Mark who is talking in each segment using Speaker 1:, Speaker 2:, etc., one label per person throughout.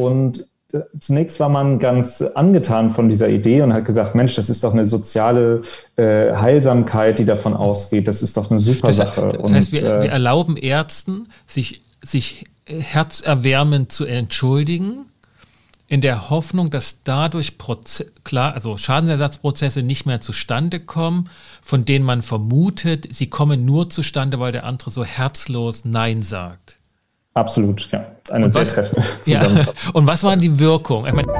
Speaker 1: Und zunächst war man ganz angetan von dieser Idee und hat gesagt, Mensch, das ist doch eine soziale äh, Heilsamkeit, die davon ausgeht. Das ist doch eine super
Speaker 2: das,
Speaker 1: Sache.
Speaker 2: Das heißt, wir, äh, wir erlauben Ärzten, sich, sich herzerwärmend zu entschuldigen, in der Hoffnung, dass dadurch Proze klar, also Schadensersatzprozesse nicht mehr zustande kommen, von denen man vermutet, sie kommen nur zustande, weil der andere so herzlos Nein sagt.
Speaker 1: Absolut, ja. Eine und sehr treffende
Speaker 2: ja. Und was war die Wirkung? Ich meine,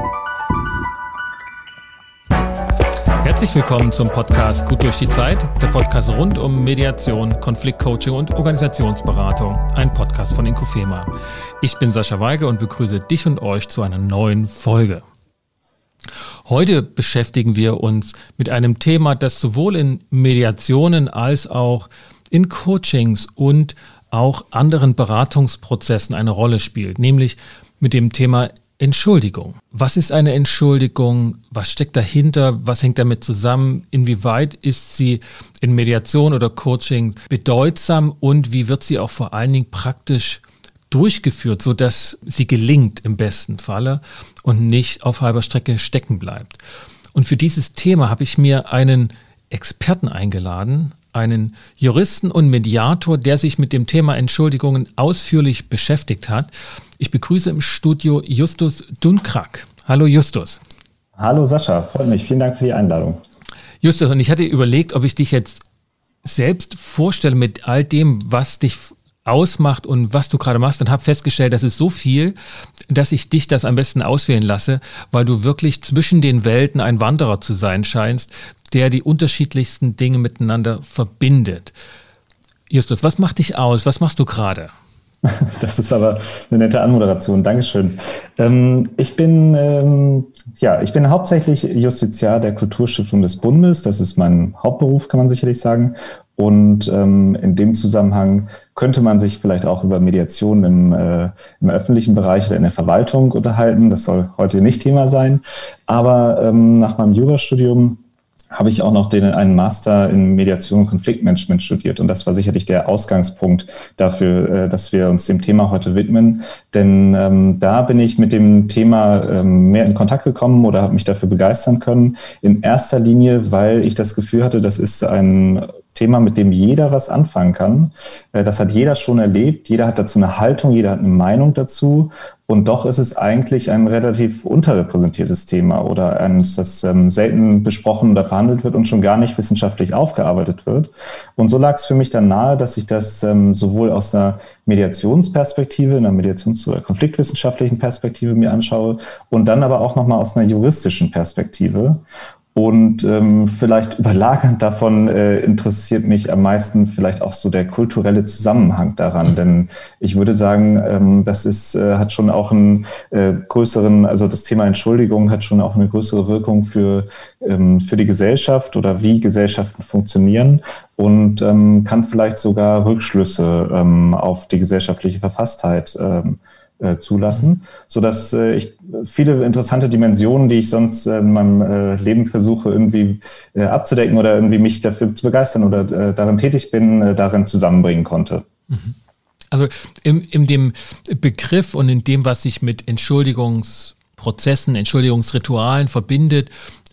Speaker 2: Herzlich willkommen zum Podcast Gut durch die Zeit, der Podcast rund um Mediation, Konfliktcoaching und Organisationsberatung, ein Podcast von Inkofema. Ich bin Sascha Weige und begrüße dich und euch zu einer neuen Folge. Heute beschäftigen wir uns mit einem Thema, das sowohl in Mediationen als auch in Coachings und auch anderen Beratungsprozessen eine Rolle spielt, nämlich mit dem Thema Entschuldigung. Was ist eine Entschuldigung? Was steckt dahinter? Was hängt damit zusammen? Inwieweit ist sie in Mediation oder Coaching bedeutsam und wie wird sie auch vor allen Dingen praktisch durchgeführt, sodass sie gelingt im besten Falle und nicht auf halber Strecke stecken bleibt? Und für dieses Thema habe ich mir einen Experten eingeladen, einen Juristen und Mediator, der sich mit dem Thema Entschuldigungen ausführlich beschäftigt hat. Ich begrüße im Studio Justus Dunkrak. Hallo Justus.
Speaker 1: Hallo Sascha, freut mich. Vielen Dank für die Einladung.
Speaker 2: Justus, und ich hatte überlegt, ob ich dich jetzt selbst vorstelle mit all dem, was dich ausmacht und was du gerade machst und habe festgestellt, das ist so viel, dass ich dich das am besten auswählen lasse, weil du wirklich zwischen den Welten ein Wanderer zu sein scheinst, der die unterschiedlichsten Dinge miteinander verbindet. Justus, was macht dich aus? Was machst du gerade?
Speaker 1: Das ist aber eine nette Anmoderation. Dankeschön. Ähm, ich bin ähm, ja, ich bin hauptsächlich Justiziar der Kulturstiftung des Bundes. Das ist mein Hauptberuf, kann man sicherlich sagen. Und ähm, in dem Zusammenhang könnte man sich vielleicht auch über Mediation im, äh, im öffentlichen Bereich oder in der Verwaltung unterhalten. Das soll heute nicht Thema sein. Aber ähm, nach meinem Jurastudium habe ich auch noch den, einen Master in Mediation und Konfliktmanagement studiert. Und das war sicherlich der Ausgangspunkt dafür, äh, dass wir uns dem Thema heute widmen. Denn ähm, da bin ich mit dem Thema ähm, mehr in Kontakt gekommen oder habe mich dafür begeistern können. In erster Linie, weil ich das Gefühl hatte, das ist ein Thema, mit dem jeder was anfangen kann. Äh, das hat jeder schon erlebt. Jeder hat dazu eine Haltung, jeder hat eine Meinung dazu. Und doch ist es eigentlich ein relativ unterrepräsentiertes Thema oder eines, das ähm, selten besprochen oder verhandelt wird und schon gar nicht wissenschaftlich aufgearbeitet wird. Und so lag es für mich dann nahe, dass ich das ähm, sowohl aus einer Mediationsperspektive, einer Mediations- oder konfliktwissenschaftlichen Perspektive mir anschaue und dann aber auch nochmal aus einer juristischen Perspektive. Und ähm, vielleicht überlagend davon äh, interessiert mich am meisten vielleicht auch so der kulturelle Zusammenhang daran. Mhm. Denn ich würde sagen, ähm, das ist, äh, hat schon auch einen äh, größeren, also das Thema Entschuldigung hat schon auch eine größere Wirkung für, ähm, für die Gesellschaft oder wie Gesellschaften funktionieren und ähm, kann vielleicht sogar Rückschlüsse ähm, auf die gesellschaftliche Verfasstheit ähm, äh, zulassen, so dass äh, ich viele interessante Dimensionen, die ich sonst äh, in meinem äh, Leben versuche irgendwie äh, abzudecken oder irgendwie mich dafür zu begeistern oder darin tätig bin, darin zusammenbringen konnte. Mhm.
Speaker 2: Also in, in dem Begriff und in dem, was sich mit Entschuldigungsprozessen, Entschuldigungsritualen verbindet,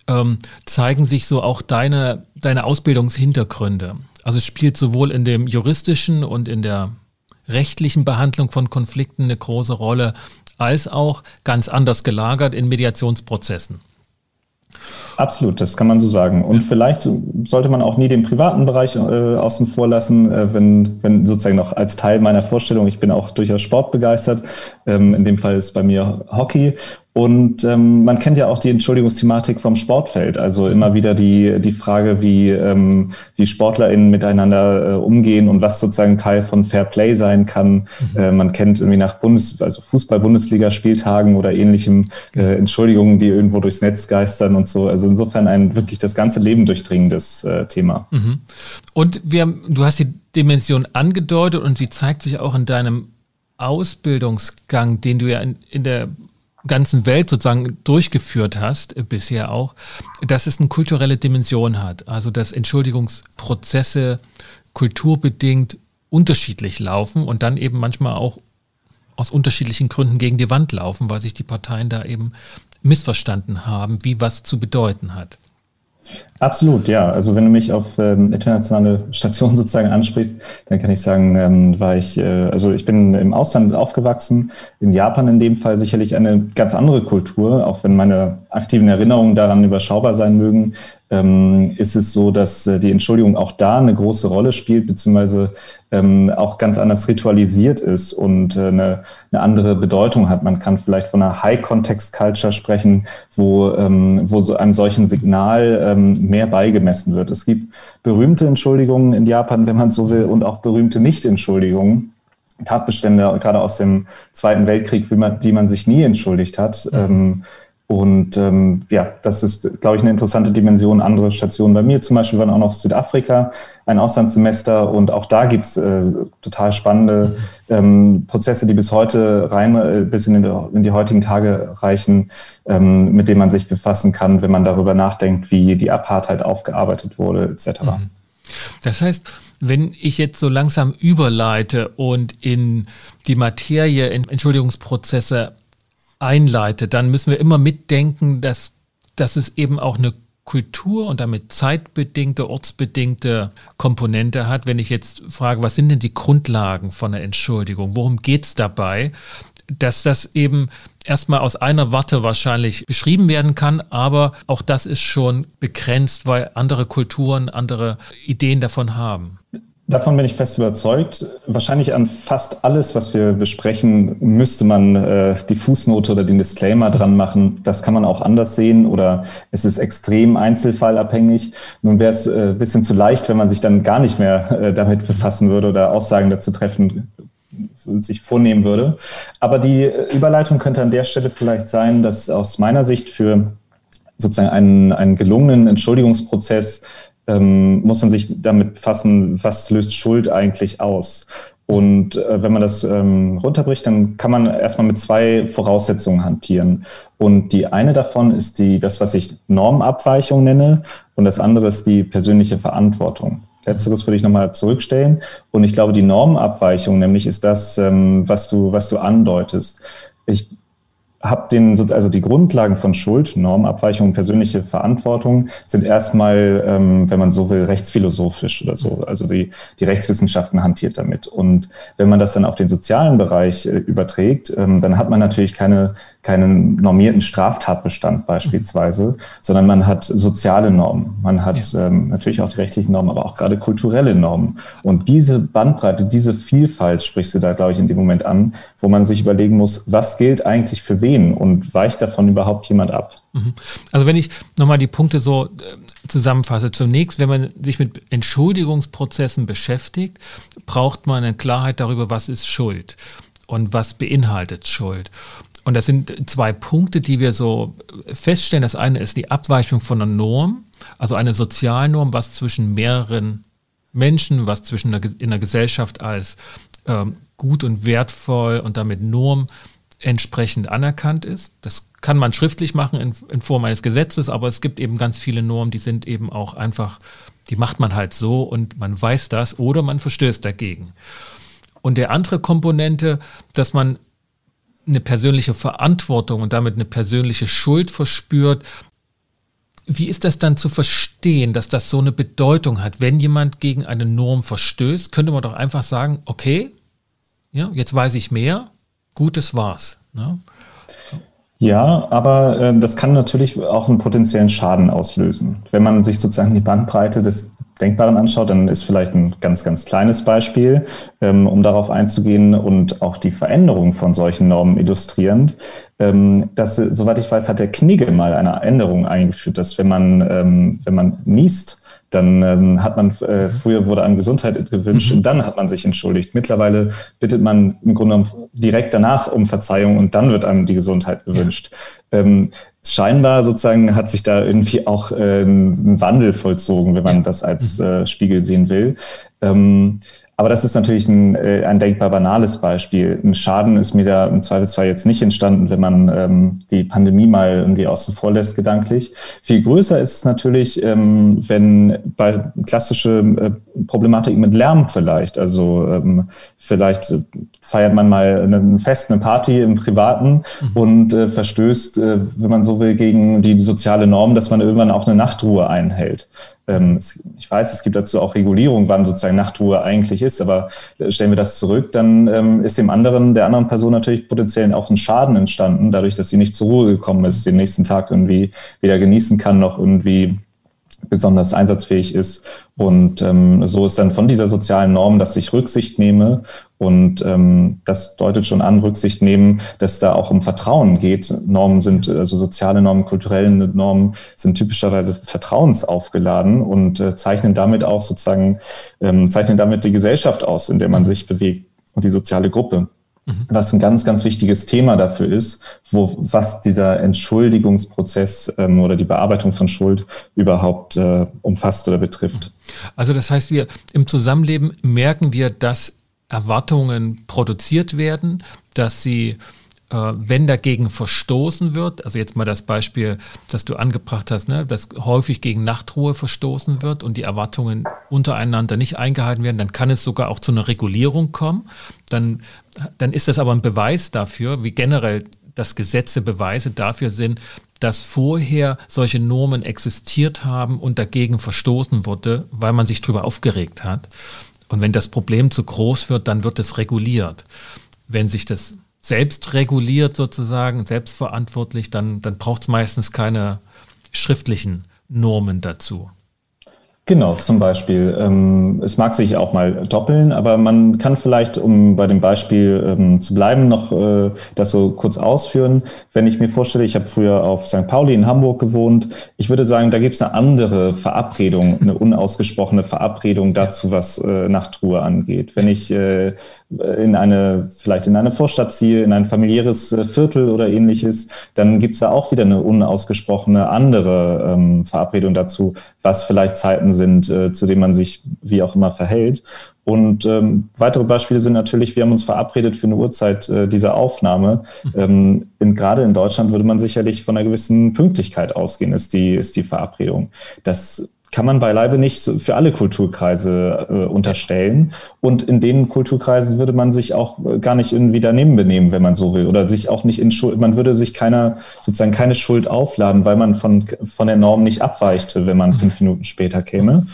Speaker 2: ähm, zeigen sich so auch deine, deine Ausbildungshintergründe. Also es spielt sowohl in dem juristischen und in der rechtlichen Behandlung von Konflikten eine große Rolle, als auch ganz anders gelagert in Mediationsprozessen.
Speaker 1: Absolut, das kann man so sagen. Und vielleicht sollte man auch nie den privaten Bereich äh, außen vor lassen, äh, wenn, wenn sozusagen noch als Teil meiner Vorstellung, ich bin auch durchaus sportbegeistert, ähm, in dem Fall ist bei mir Hockey und ähm, man kennt ja auch die Entschuldigungsthematik vom Sportfeld. Also immer wieder die, die Frage, wie, ähm, wie SportlerInnen miteinander äh, umgehen und was sozusagen Teil von Fair Play sein kann. Mhm. Äh, man kennt irgendwie nach Bundes-, also Fußball-Bundesliga-Spieltagen oder ähnlichem äh, Entschuldigungen, die irgendwo durchs Netz geistern und so. Also insofern ein wirklich das ganze Leben durchdringendes äh, Thema. Mhm.
Speaker 2: Und wir, du hast die Dimension angedeutet und sie zeigt sich auch in deinem Ausbildungsgang, den du ja in, in der ganzen Welt sozusagen durchgeführt hast, äh, bisher auch, dass es eine kulturelle Dimension hat. Also dass Entschuldigungsprozesse kulturbedingt unterschiedlich laufen und dann eben manchmal auch aus unterschiedlichen Gründen gegen die Wand laufen, weil sich die Parteien da eben missverstanden haben, wie was zu bedeuten hat.
Speaker 1: Absolut, ja. Also wenn du mich auf ähm, internationale Stationen sozusagen ansprichst, dann kann ich sagen, ähm, war ich, äh, also ich bin im Ausland aufgewachsen, in Japan in dem Fall sicherlich eine ganz andere Kultur, auch wenn meine aktiven Erinnerungen daran überschaubar sein mögen, ist es so, dass äh, die Entschuldigung auch da eine große Rolle spielt, beziehungsweise ähm, auch ganz anders ritualisiert ist und äh, eine, eine andere Bedeutung hat. Man kann vielleicht von einer High-Context-Culture sprechen, wo, ähm, wo so einem solchen Signal ähm, mehr beigemessen wird. Es gibt berühmte Entschuldigungen in Japan, wenn man so will, und auch berühmte Nicht-Entschuldigungen. Tatbestände, gerade aus dem Zweiten Weltkrieg, die man sich nie entschuldigt hat. Mhm. Ähm, und ähm, ja, das ist, glaube ich, eine interessante Dimension. Andere Stationen bei mir zum Beispiel waren auch noch Südafrika, ein Auslandssemester. Und auch da gibt's äh, total spannende ähm, Prozesse, die bis heute rein, äh, bis in, den, in, die heutigen Tage reichen, ähm, mit denen man sich befassen kann, wenn man darüber nachdenkt, wie die Apartheid aufgearbeitet wurde, etc. Mhm.
Speaker 2: Das heißt, wenn ich jetzt so langsam überleite und in die Materie, in Entschuldigungsprozesse einleitet, dann müssen wir immer mitdenken, dass, dass es eben auch eine Kultur und damit zeitbedingte, ortsbedingte Komponente hat. Wenn ich jetzt frage, was sind denn die Grundlagen von der Entschuldigung? Worum geht es dabei? Dass das eben erstmal aus einer Warte wahrscheinlich beschrieben werden kann, aber auch das ist schon begrenzt, weil andere Kulturen andere Ideen davon haben.
Speaker 1: Davon bin ich fest überzeugt. Wahrscheinlich an fast alles, was wir besprechen, müsste man äh, die Fußnote oder den Disclaimer dran machen. Das kann man auch anders sehen oder es ist extrem einzelfallabhängig. Nun wäre es äh, bisschen zu leicht, wenn man sich dann gar nicht mehr äh, damit befassen würde oder Aussagen dazu treffen sich vornehmen würde. Aber die Überleitung könnte an der Stelle vielleicht sein, dass aus meiner Sicht für sozusagen einen, einen gelungenen Entschuldigungsprozess ähm, muss man sich damit befassen, was löst Schuld eigentlich aus. Und äh, wenn man das ähm, runterbricht, dann kann man erstmal mit zwei Voraussetzungen hantieren. Und die eine davon ist die, das, was ich Normabweichung nenne, und das andere ist die persönliche Verantwortung. Letzteres würde ich nochmal zurückstellen. Und ich glaube, die Normabweichung nämlich ist das, ähm, was du, was du andeutest. Ich habe den, also die Grundlagen von Schuld, Normabweichung, persönliche Verantwortung sind erstmal, ähm, wenn man so will, rechtsphilosophisch oder so. Also die, die Rechtswissenschaften hantiert damit. Und wenn man das dann auf den sozialen Bereich äh, überträgt, ähm, dann hat man natürlich keine, keinen normierten Straftatbestand beispielsweise, sondern man hat soziale Normen. Man hat ja. ähm, natürlich auch die rechtlichen Normen, aber auch gerade kulturelle Normen. Und diese Bandbreite, diese Vielfalt sprichst du da, glaube ich, in dem Moment an, wo man sich überlegen muss, was gilt eigentlich für wen und weicht davon überhaupt jemand ab?
Speaker 2: Mhm. Also wenn ich nochmal die Punkte so äh, zusammenfasse. Zunächst, wenn man sich mit Entschuldigungsprozessen beschäftigt, braucht man eine Klarheit darüber, was ist Schuld und was beinhaltet Schuld. Und das sind zwei Punkte, die wir so feststellen. Das eine ist die Abweichung von einer Norm, also eine Sozialnorm, was zwischen mehreren Menschen, was zwischen der, in der Gesellschaft als ähm, gut und wertvoll und damit Norm entsprechend anerkannt ist. Das kann man schriftlich machen in, in Form eines Gesetzes, aber es gibt eben ganz viele Normen, die sind eben auch einfach, die macht man halt so und man weiß das oder man verstößt dagegen. Und der andere Komponente, dass man eine persönliche Verantwortung und damit eine persönliche Schuld verspürt. Wie ist das dann zu verstehen, dass das so eine Bedeutung hat? Wenn jemand gegen eine Norm verstößt, könnte man doch einfach sagen, okay, ja, jetzt weiß ich mehr, Gutes war's. Ne?
Speaker 1: Ja, aber äh, das kann natürlich auch einen potenziellen Schaden auslösen. Wenn man sich sozusagen die Bandbreite des Denkbaren anschaut, dann ist vielleicht ein ganz, ganz kleines Beispiel, ähm, um darauf einzugehen und auch die Veränderung von solchen Normen illustrierend. Ähm, dass, soweit ich weiß, hat der Knigge mal eine Änderung eingeführt, dass wenn man, ähm, wenn man niest, dann ähm, hat man, äh, früher wurde einem Gesundheit gewünscht mhm. und dann hat man sich entschuldigt. Mittlerweile bittet man im Grunde direkt danach um Verzeihung und dann wird einem die Gesundheit gewünscht. Ja. Ähm, scheinbar sozusagen hat sich da irgendwie auch äh, ein Wandel vollzogen, wenn man das als mhm. äh, Spiegel sehen will. Ähm, aber das ist natürlich ein, äh, ein denkbar banales Beispiel. Ein Schaden ist mir da im Zweifelsfall jetzt nicht entstanden, wenn man ähm, die Pandemie mal irgendwie außen vor lässt, gedanklich. Viel größer ist es natürlich, ähm, wenn bei klassische äh, Problematik mit Lärm vielleicht. Also ähm, vielleicht feiert man mal ein Fest, eine Party im Privaten mhm. und äh, verstößt, äh, wenn man so will, gegen die soziale Norm, dass man irgendwann auch eine Nachtruhe einhält. Ähm, ich weiß, es gibt dazu auch Regulierung, wann sozusagen Nachtruhe eigentlich ist, aber äh, stellen wir das zurück, dann ähm, ist dem anderen, der anderen Person natürlich potenziell auch ein Schaden entstanden, dadurch, dass sie nicht zur Ruhe gekommen ist, den nächsten Tag irgendwie weder genießen kann, noch irgendwie besonders einsatzfähig ist. Und ähm, so ist dann von dieser sozialen Norm, dass ich Rücksicht nehme. Und ähm, das deutet schon an, Rücksicht nehmen, dass da auch um Vertrauen geht. Normen sind, also soziale Normen, kulturelle Normen sind typischerweise vertrauensaufgeladen und äh, zeichnen damit auch sozusagen, ähm, zeichnen damit die Gesellschaft aus, in der man sich bewegt und die soziale Gruppe. Mhm. was ein ganz, ganz wichtiges Thema dafür ist, wo, was dieser Entschuldigungsprozess ähm, oder die Bearbeitung von Schuld überhaupt äh, umfasst oder betrifft.
Speaker 2: Also das heißt, wir im Zusammenleben merken wir, dass Erwartungen produziert werden, dass sie wenn dagegen verstoßen wird, also jetzt mal das Beispiel, das du angebracht hast, ne, dass häufig gegen Nachtruhe verstoßen wird und die Erwartungen untereinander nicht eingehalten werden, dann kann es sogar auch zu einer Regulierung kommen. Dann, dann ist das aber ein Beweis dafür, wie generell das Gesetze Beweise dafür sind, dass vorher solche Normen existiert haben und dagegen verstoßen wurde, weil man sich darüber aufgeregt hat. Und wenn das Problem zu groß wird, dann wird es reguliert. Wenn sich das selbst reguliert sozusagen, selbstverantwortlich, dann, dann braucht es meistens keine schriftlichen Normen dazu.
Speaker 1: Genau, zum Beispiel. Ähm, es mag sich auch mal doppeln, aber man kann vielleicht, um bei dem Beispiel ähm, zu bleiben, noch äh, das so kurz ausführen. Wenn ich mir vorstelle, ich habe früher auf St. Pauli in Hamburg gewohnt, ich würde sagen, da gibt es eine andere Verabredung, eine unausgesprochene Verabredung dazu, was äh, Nachtruhe angeht. Wenn ich äh, in eine, vielleicht in eine Vorstadt ziehe, in ein familiäres äh, Viertel oder ähnliches, dann gibt es da auch wieder eine unausgesprochene andere ähm, Verabredung dazu, was vielleicht Zeiten sind, äh, zu denen man sich wie auch immer verhält. Und ähm, weitere Beispiele sind natürlich, wir haben uns verabredet für eine Uhrzeit äh, dieser Aufnahme. Ähm, in, gerade in Deutschland würde man sicherlich von einer gewissen Pünktlichkeit ausgehen, ist die, ist die Verabredung. Das kann man beileibe nicht für alle Kulturkreise äh, unterstellen. Und in den Kulturkreisen würde man sich auch äh, gar nicht irgendwie daneben benehmen, wenn man so will. Oder sich auch nicht in Schuld, man würde sich keiner, sozusagen keine Schuld aufladen, weil man von, von der Norm nicht abweichte, wenn man fünf Minuten später käme.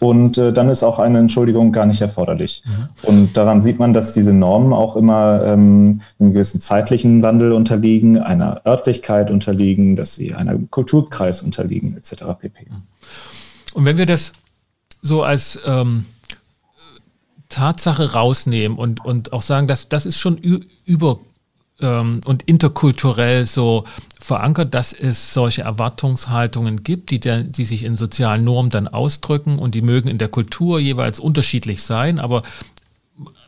Speaker 1: Und äh, dann ist auch eine Entschuldigung gar nicht erforderlich. Mhm. Und daran sieht man, dass diese Normen auch immer ähm, einem gewissen zeitlichen Wandel unterliegen, einer Örtlichkeit unterliegen, dass sie einer Kulturkreis unterliegen, etc. pp. Mhm.
Speaker 2: Und wenn wir das so als ähm, Tatsache rausnehmen und, und auch sagen, dass das ist schon über ähm, und interkulturell so verankert, dass es solche Erwartungshaltungen gibt, die, der, die sich in sozialen Normen dann ausdrücken und die mögen in der Kultur jeweils unterschiedlich sein, aber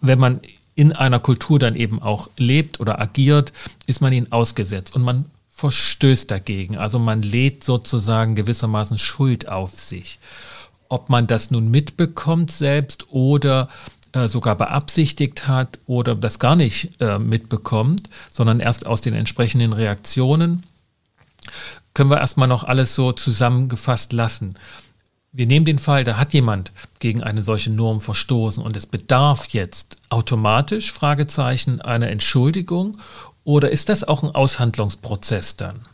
Speaker 2: wenn man in einer Kultur dann eben auch lebt oder agiert, ist man ihnen ausgesetzt. Und man verstößt dagegen. Also man lädt sozusagen gewissermaßen Schuld auf sich. Ob man das nun mitbekommt selbst oder äh, sogar beabsichtigt hat oder das gar nicht äh, mitbekommt, sondern erst aus den entsprechenden Reaktionen, können wir erstmal noch alles so zusammengefasst lassen. Wir nehmen den Fall, da hat jemand gegen eine solche Norm verstoßen und es bedarf jetzt automatisch, Fragezeichen, einer Entschuldigung oder ist das auch ein Aushandlungsprozess dann?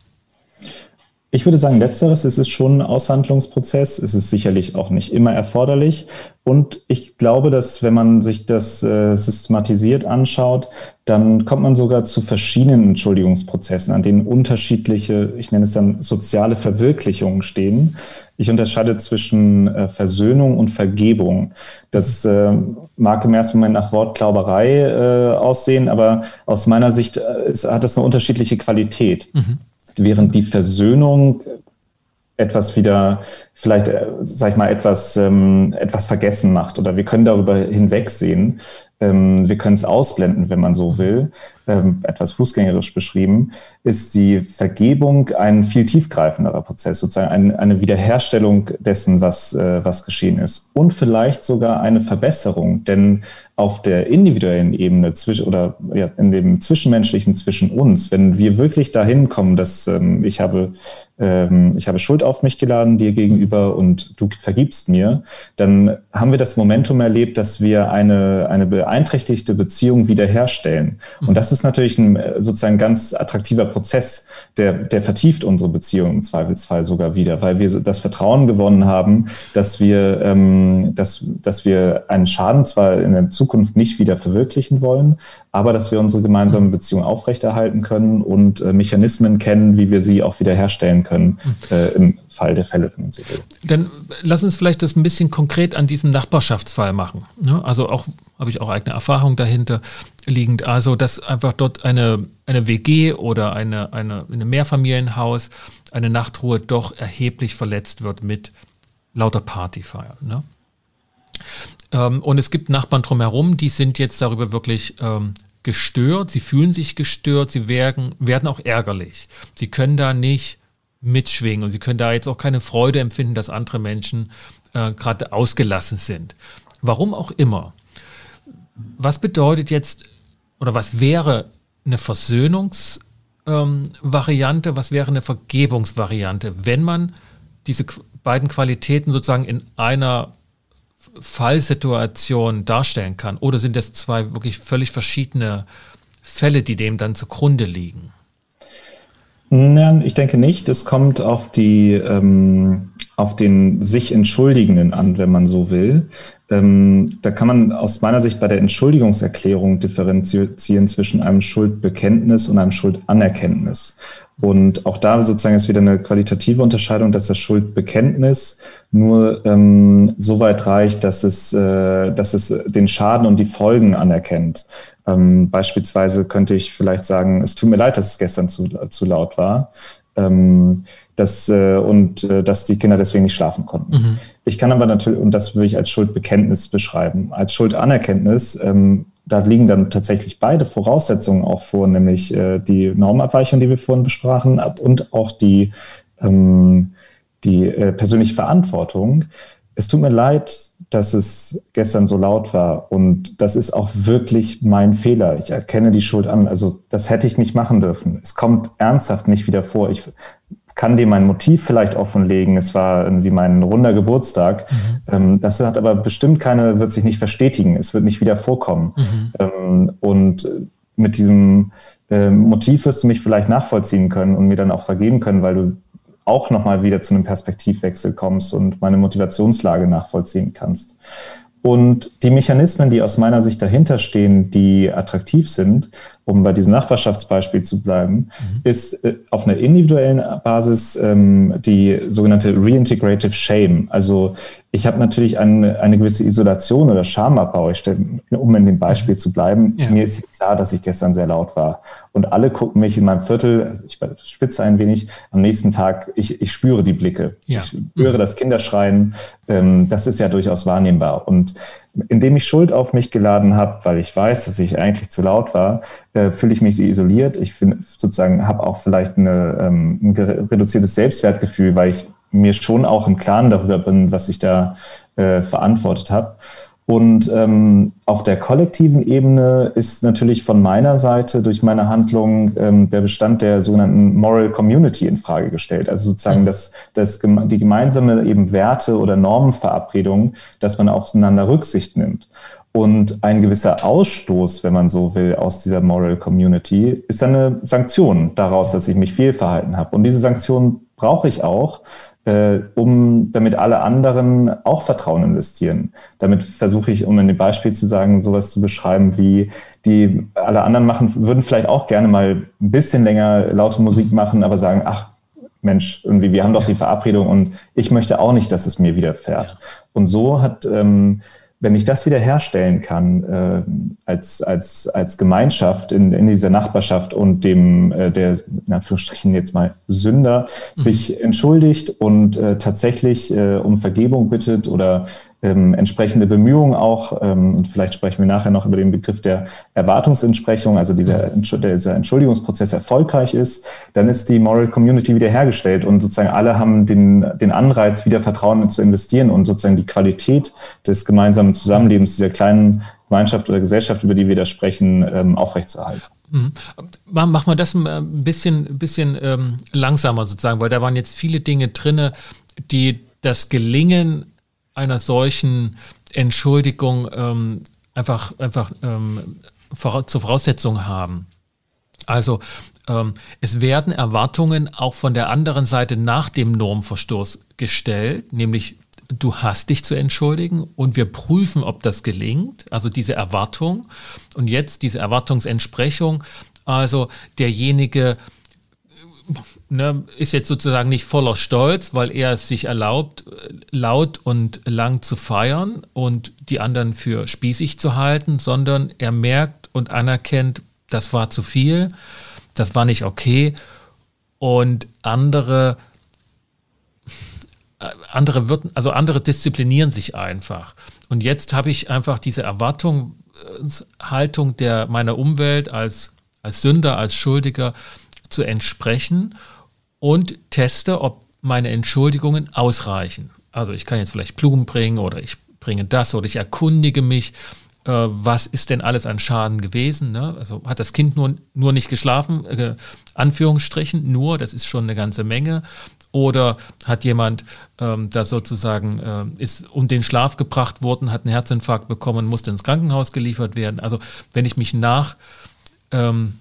Speaker 1: Ich würde sagen, letzteres, es ist schon ein Aushandlungsprozess. Es ist sicherlich auch nicht immer erforderlich. Und ich glaube, dass wenn man sich das äh, systematisiert anschaut, dann kommt man sogar zu verschiedenen Entschuldigungsprozessen, an denen unterschiedliche, ich nenne es dann soziale Verwirklichungen stehen. Ich unterscheide zwischen äh, Versöhnung und Vergebung. Das äh, mag im ersten Moment nach Wortklauberei äh, aussehen, aber aus meiner Sicht äh, hat das eine unterschiedliche Qualität. Mhm während die Versöhnung etwas wieder, vielleicht, äh, sag ich mal, etwas, ähm, etwas vergessen macht oder wir können darüber hinwegsehen, wir können es ausblenden, wenn man so will, ähm, etwas fußgängerisch beschrieben, ist die Vergebung ein viel tiefgreifenderer Prozess, sozusagen ein, eine Wiederherstellung dessen, was, äh, was geschehen ist. Und vielleicht sogar eine Verbesserung, denn auf der individuellen Ebene zwischen oder ja, in dem Zwischenmenschlichen zwischen uns, wenn wir wirklich dahin kommen, dass ähm, ich habe ähm, ich habe Schuld auf mich geladen dir gegenüber und du vergibst mir, dann haben wir das Momentum erlebt, dass wir eine eine beeinträchtigte Beziehung wiederherstellen. Und das ist natürlich ein sozusagen ganz attraktiver Prozess, der der vertieft unsere Beziehung im Zweifelsfall sogar wieder, weil wir das Vertrauen gewonnen haben, dass wir ähm, dass dass wir einen Schaden zwar in der Zukunft Zukunft nicht wieder verwirklichen wollen, aber dass wir unsere gemeinsame Beziehung aufrechterhalten können und äh, Mechanismen kennen, wie wir sie auch wiederherstellen können äh, im Fall der Fälle, wenn man so will.
Speaker 2: Dann lass uns vielleicht das ein bisschen konkret an diesem Nachbarschaftsfall machen. Ne? Also auch habe ich auch eigene Erfahrung dahinter liegend. Also dass einfach dort eine, eine WG oder eine, eine, eine Mehrfamilienhaus, eine Nachtruhe doch erheblich verletzt wird mit lauter Partyfeiern. Ne? Ähm, und es gibt Nachbarn drumherum, die sind jetzt darüber wirklich ähm, gestört, sie fühlen sich gestört, sie werden, werden auch ärgerlich. Sie können da nicht mitschwingen und sie können da jetzt auch keine Freude empfinden, dass andere Menschen äh, gerade ausgelassen sind. Warum auch immer. Was bedeutet jetzt oder was wäre eine Versöhnungsvariante, ähm, was wäre eine Vergebungsvariante, wenn man diese beiden Qualitäten sozusagen in einer Fallsituation darstellen kann? Oder sind das zwei wirklich völlig verschiedene Fälle, die dem dann zugrunde liegen?
Speaker 1: Nein, ich denke nicht. Es kommt auf die ähm, auf den sich Entschuldigenden an, wenn man so will. Ähm, da kann man aus meiner Sicht bei der Entschuldigungserklärung differenzieren zwischen einem Schuldbekenntnis und einem Schuldanerkenntnis. Und auch da sozusagen ist wieder eine qualitative Unterscheidung, dass das Schuldbekenntnis nur ähm, so weit reicht, dass es, äh, dass es den Schaden und die Folgen anerkennt. Ähm, beispielsweise könnte ich vielleicht sagen, es tut mir leid, dass es gestern zu, zu laut war. Ähm, dass, äh, und äh, dass die Kinder deswegen nicht schlafen konnten. Mhm. Ich kann aber natürlich, und das würde ich als Schuldbekenntnis beschreiben, als Schuldanerkenntnis ähm, da liegen dann tatsächlich beide Voraussetzungen auch vor, nämlich äh, die Normabweichung, die wir vorhin besprachen, und auch die, ähm, die äh, persönliche Verantwortung. Es tut mir leid, dass es gestern so laut war und das ist auch wirklich mein Fehler. Ich erkenne die Schuld an. Also das hätte ich nicht machen dürfen. Es kommt ernsthaft nicht wieder vor. Ich kann dir mein Motiv vielleicht offenlegen. Es war irgendwie mein runder Geburtstag. Mhm. Ähm, das hat aber bestimmt keine, wird sich nicht verstetigen. Es wird nicht wieder vorkommen. Mhm. Ähm, und mit diesem äh, Motiv wirst du mich vielleicht nachvollziehen können und mir dann auch vergeben können, weil du auch nochmal wieder zu einem Perspektivwechsel kommst und meine Motivationslage nachvollziehen kannst. Und die Mechanismen, die aus meiner Sicht dahinter stehen, die attraktiv sind, um bei diesem Nachbarschaftsbeispiel zu bleiben, mhm. ist äh, auf einer individuellen Basis ähm, die sogenannte Reintegrative Shame. Also ich habe natürlich eine, eine gewisse Isolation oder Schamabbau. Ich stelle, um in dem Beispiel zu bleiben, ja. mir ist klar, dass ich gestern sehr laut war. Und alle gucken mich in meinem Viertel, ich spitze ein wenig, am nächsten Tag, ich, ich spüre die Blicke. Ja. Ich spüre mhm. das Kinderschreien. Ähm, das ist ja durchaus wahrnehmbar. Und indem ich Schuld auf mich geladen habe, weil ich weiß, dass ich eigentlich zu laut war, äh, fühle ich mich isoliert. Ich finde sozusagen habe auch vielleicht eine, ähm, ein reduziertes Selbstwertgefühl, weil ich mir schon auch im Klaren darüber bin, was ich da äh, verantwortet habe. Und ähm, auf der kollektiven Ebene ist natürlich von meiner Seite durch meine Handlung ähm, der Bestand der sogenannten Moral Community in Frage gestellt. Also sozusagen mhm. das, das, die gemeinsame eben Werte oder Normenverabredung, dass man aufeinander Rücksicht nimmt. Und ein gewisser Ausstoß, wenn man so will, aus dieser Moral Community, ist dann eine Sanktion daraus, dass ich mich fehlverhalten habe. Und diese Sanktion brauche ich auch, äh, um damit alle anderen auch Vertrauen investieren. Damit versuche ich, um in dem Beispiel zu sagen, sowas zu beschreiben, wie die alle anderen machen, würden vielleicht auch gerne mal ein bisschen länger laute Musik machen, aber sagen, ach, Mensch, irgendwie, wir haben doch die Verabredung und ich möchte auch nicht, dass es mir widerfährt. Und so hat ähm, wenn ich das wieder herstellen kann äh, als, als, als Gemeinschaft in, in dieser Nachbarschaft und dem, äh, der, in Anführungsstrichen jetzt mal Sünder, mhm. sich entschuldigt und äh, tatsächlich äh, um Vergebung bittet oder ähm, entsprechende Bemühungen auch, ähm, und vielleicht sprechen wir nachher noch über den Begriff der Erwartungsentsprechung, also dieser, dieser Entschuldigungsprozess erfolgreich ist, dann ist die Moral Community wiederhergestellt und sozusagen alle haben den, den Anreiz, wieder Vertrauen zu investieren und sozusagen die Qualität des gemeinsamen Zusammenlebens dieser kleinen Gemeinschaft oder Gesellschaft, über die wir da sprechen, ähm, aufrechtzuerhalten.
Speaker 2: Mhm. Machen wir das ein bisschen, bisschen ähm, langsamer sozusagen, weil da waren jetzt viele Dinge drin, die das Gelingen einer solchen Entschuldigung ähm, einfach, einfach ähm, zur Voraussetzung haben. Also ähm, es werden Erwartungen auch von der anderen Seite nach dem Normverstoß gestellt, nämlich du hast dich zu entschuldigen und wir prüfen, ob das gelingt, also diese Erwartung und jetzt diese Erwartungsentsprechung, also derjenige ne, ist jetzt sozusagen nicht voller Stolz, weil er es sich erlaubt, laut und lang zu feiern und die anderen für spießig zu halten, sondern er merkt und anerkennt, das war zu viel, das war nicht okay und andere andere würden, also andere disziplinieren sich einfach. Und jetzt habe ich einfach diese Erwartungshaltung der meiner Umwelt als, als Sünder, als Schuldiger zu entsprechen und teste, ob meine Entschuldigungen ausreichen. Also ich kann jetzt vielleicht Blumen bringen oder ich bringe das oder ich erkundige mich, äh, was ist denn alles an Schaden gewesen. Ne? Also hat das Kind nur, nur nicht geschlafen, äh, Anführungsstrichen, nur, das ist schon eine ganze Menge. Oder hat jemand ähm, da sozusagen, äh, ist um den Schlaf gebracht worden, hat einen Herzinfarkt bekommen, musste ins Krankenhaus geliefert werden. Also wenn ich mich nach ähm,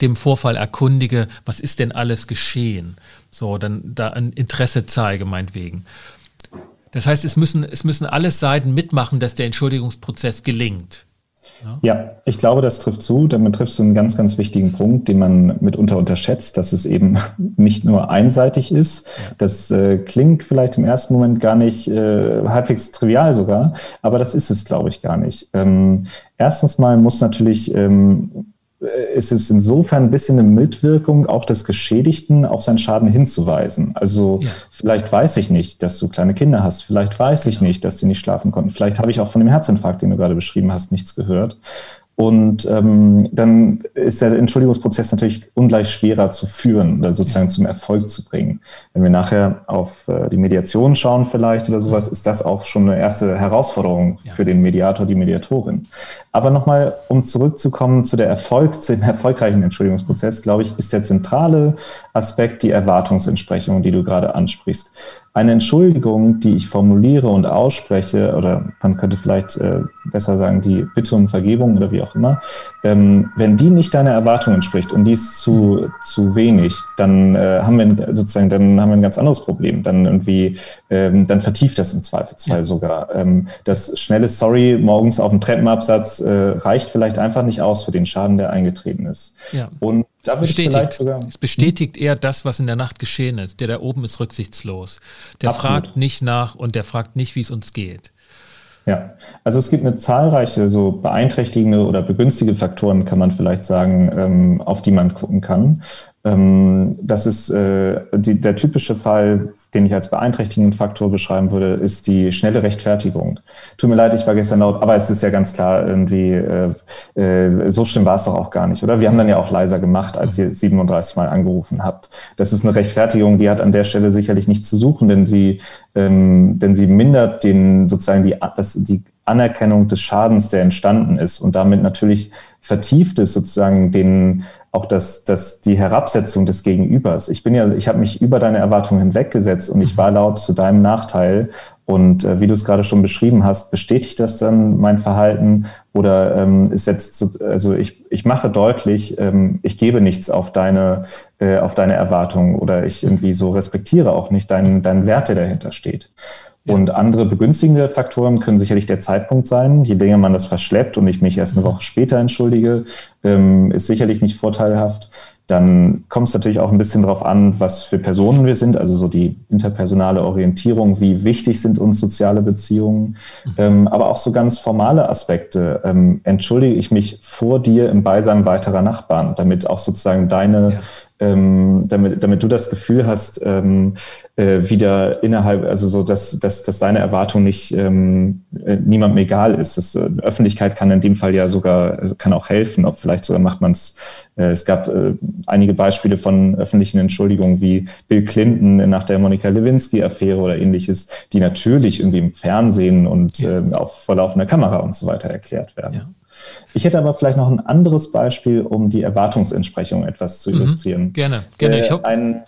Speaker 2: dem Vorfall erkundige, was ist denn alles geschehen? So, dann da ein Interesse zeige, meinetwegen. Das heißt, es müssen, es müssen alle Seiten mitmachen, dass der Entschuldigungsprozess gelingt.
Speaker 1: Ja. ich glaube, das trifft zu. Damit triffst du einen ganz, ganz wichtigen Punkt, den man mitunter unterschätzt, dass es eben nicht nur einseitig ist. Das äh, klingt vielleicht im ersten Moment gar nicht äh, halbwegs trivial sogar, aber das ist es, glaube ich, gar nicht. Ähm, erstens mal muss natürlich ähm, äh, ist es insofern ein bisschen eine Mitwirkung auch des Geschädigten auf seinen Schaden hinzuweisen. Also ja. vielleicht weiß ich nicht, dass du kleine Kinder hast, vielleicht weiß ich genau. nicht, dass die nicht schlafen konnten, vielleicht habe ich auch von dem Herzinfarkt, den du gerade beschrieben hast, nichts gehört. Und ähm, dann ist der Entschuldigungsprozess natürlich ungleich schwerer zu führen oder sozusagen zum Erfolg zu bringen. Wenn wir nachher auf äh, die Mediation schauen vielleicht oder sowas, ist das auch schon eine erste Herausforderung ja. für den Mediator, die Mediatorin. Aber nochmal, um zurückzukommen zu der Erfolg, zu dem erfolgreichen Entschuldigungsprozess, glaube ich, ist der zentrale Aspekt die Erwartungsentsprechung, die du gerade ansprichst. Eine Entschuldigung, die ich formuliere und ausspreche, oder man könnte vielleicht äh, besser sagen, die Bitte um Vergebung oder wie auch immer, ähm, wenn die nicht deiner Erwartung entspricht und die ist zu, zu wenig, dann äh, haben wir sozusagen, dann haben wir ein ganz anderes Problem. Dann irgendwie, ähm, dann vertieft das im Zweifelsfall ja. sogar. Ähm, das schnelle Sorry morgens auf dem Treppenabsatz äh, reicht vielleicht einfach nicht aus für den Schaden, der eingetreten ist.
Speaker 2: Ja. Und da bestätigt, sogar, es bestätigt eher das, was in der Nacht geschehen ist. Der da oben ist rücksichtslos. Der Absolut. fragt nicht nach und der fragt nicht, wie es uns geht.
Speaker 1: Ja, also es gibt eine zahlreiche so beeinträchtigende oder begünstigende Faktoren, kann man vielleicht sagen, ähm, auf die man gucken kann. Ähm, das ist äh, die, der typische Fall, den ich als beeinträchtigenden Faktor beschreiben würde, ist die schnelle Rechtfertigung. Tut mir leid, ich war gestern laut, aber es ist ja ganz klar irgendwie, äh, äh, so schlimm war es doch auch gar nicht, oder? Wir haben dann ja auch leiser gemacht, als ihr 37 Mal angerufen habt. Das ist eine Rechtfertigung, die hat an der Stelle sicherlich nichts zu suchen, denn sie, ähm, denn sie mindert den sozusagen die, das, die Anerkennung des Schadens, der entstanden ist und damit natürlich vertieft es sozusagen den auch das, das die Herabsetzung des Gegenübers. Ich bin ja, ich habe mich über deine Erwartungen hinweggesetzt und ich war laut zu deinem Nachteil. Und äh, wie du es gerade schon beschrieben hast, bestätigt das dann mein Verhalten oder ähm, es setzt, also ich, ich mache deutlich, ähm, ich gebe nichts auf deine, äh, auf deine Erwartungen oder ich irgendwie so respektiere auch nicht deinen, deinen Wert, der dahinter steht. Und andere begünstigende Faktoren können sicherlich der Zeitpunkt sein. Je länger man das verschleppt und ich mich erst eine Woche später entschuldige, ähm, ist sicherlich nicht vorteilhaft. Dann kommt es natürlich auch ein bisschen darauf an, was für Personen wir sind, also so die interpersonale Orientierung, wie wichtig sind uns soziale Beziehungen, mhm. ähm, aber auch so ganz formale Aspekte. Ähm, entschuldige ich mich vor dir im Beisein weiterer Nachbarn, damit auch sozusagen deine ähm, damit, damit du das Gefühl hast, ähm, äh, wieder innerhalb, also so, dass, dass, dass deine Erwartung nicht ähm, äh, niemandem egal ist. Das, äh, Öffentlichkeit kann in dem Fall ja sogar, äh, kann auch helfen, ob vielleicht sogar macht man es. Äh, es gab äh, einige Beispiele von öffentlichen Entschuldigungen wie Bill Clinton nach der Monika Lewinsky-Affäre oder ähnliches, die natürlich irgendwie im Fernsehen und ja. äh, auf vorlaufender Kamera und so weiter erklärt werden. Ja. Ich hätte aber vielleicht noch ein anderes Beispiel, um die Erwartungsentsprechung etwas zu mhm. illustrieren. Mhm,
Speaker 2: gerne, gerne.
Speaker 1: Ich ein,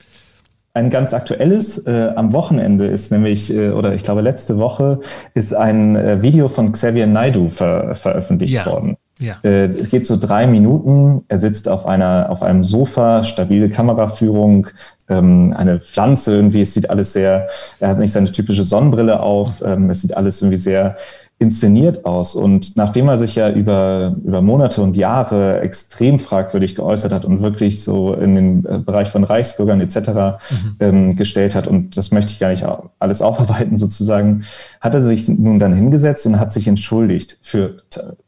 Speaker 1: ein ganz aktuelles äh, am Wochenende ist nämlich, äh, oder ich glaube letzte Woche, ist ein äh, Video von Xavier Naidu ver veröffentlicht ja. worden. Ja. Äh, es geht so drei Minuten. Er sitzt auf einer, auf einem Sofa, stabile Kameraführung, ähm, eine Pflanze irgendwie. Es sieht alles sehr, er hat nicht seine typische Sonnenbrille auf. Ähm, es sieht alles irgendwie sehr inszeniert aus. Und nachdem er sich ja über, über Monate und Jahre extrem fragwürdig geäußert hat und wirklich so in den äh, Bereich von Reichsbürgern etc. Mhm. Ähm, gestellt hat, und das möchte ich gar nicht alles aufarbeiten sozusagen, hat er sich nun dann hingesetzt und hat sich entschuldigt für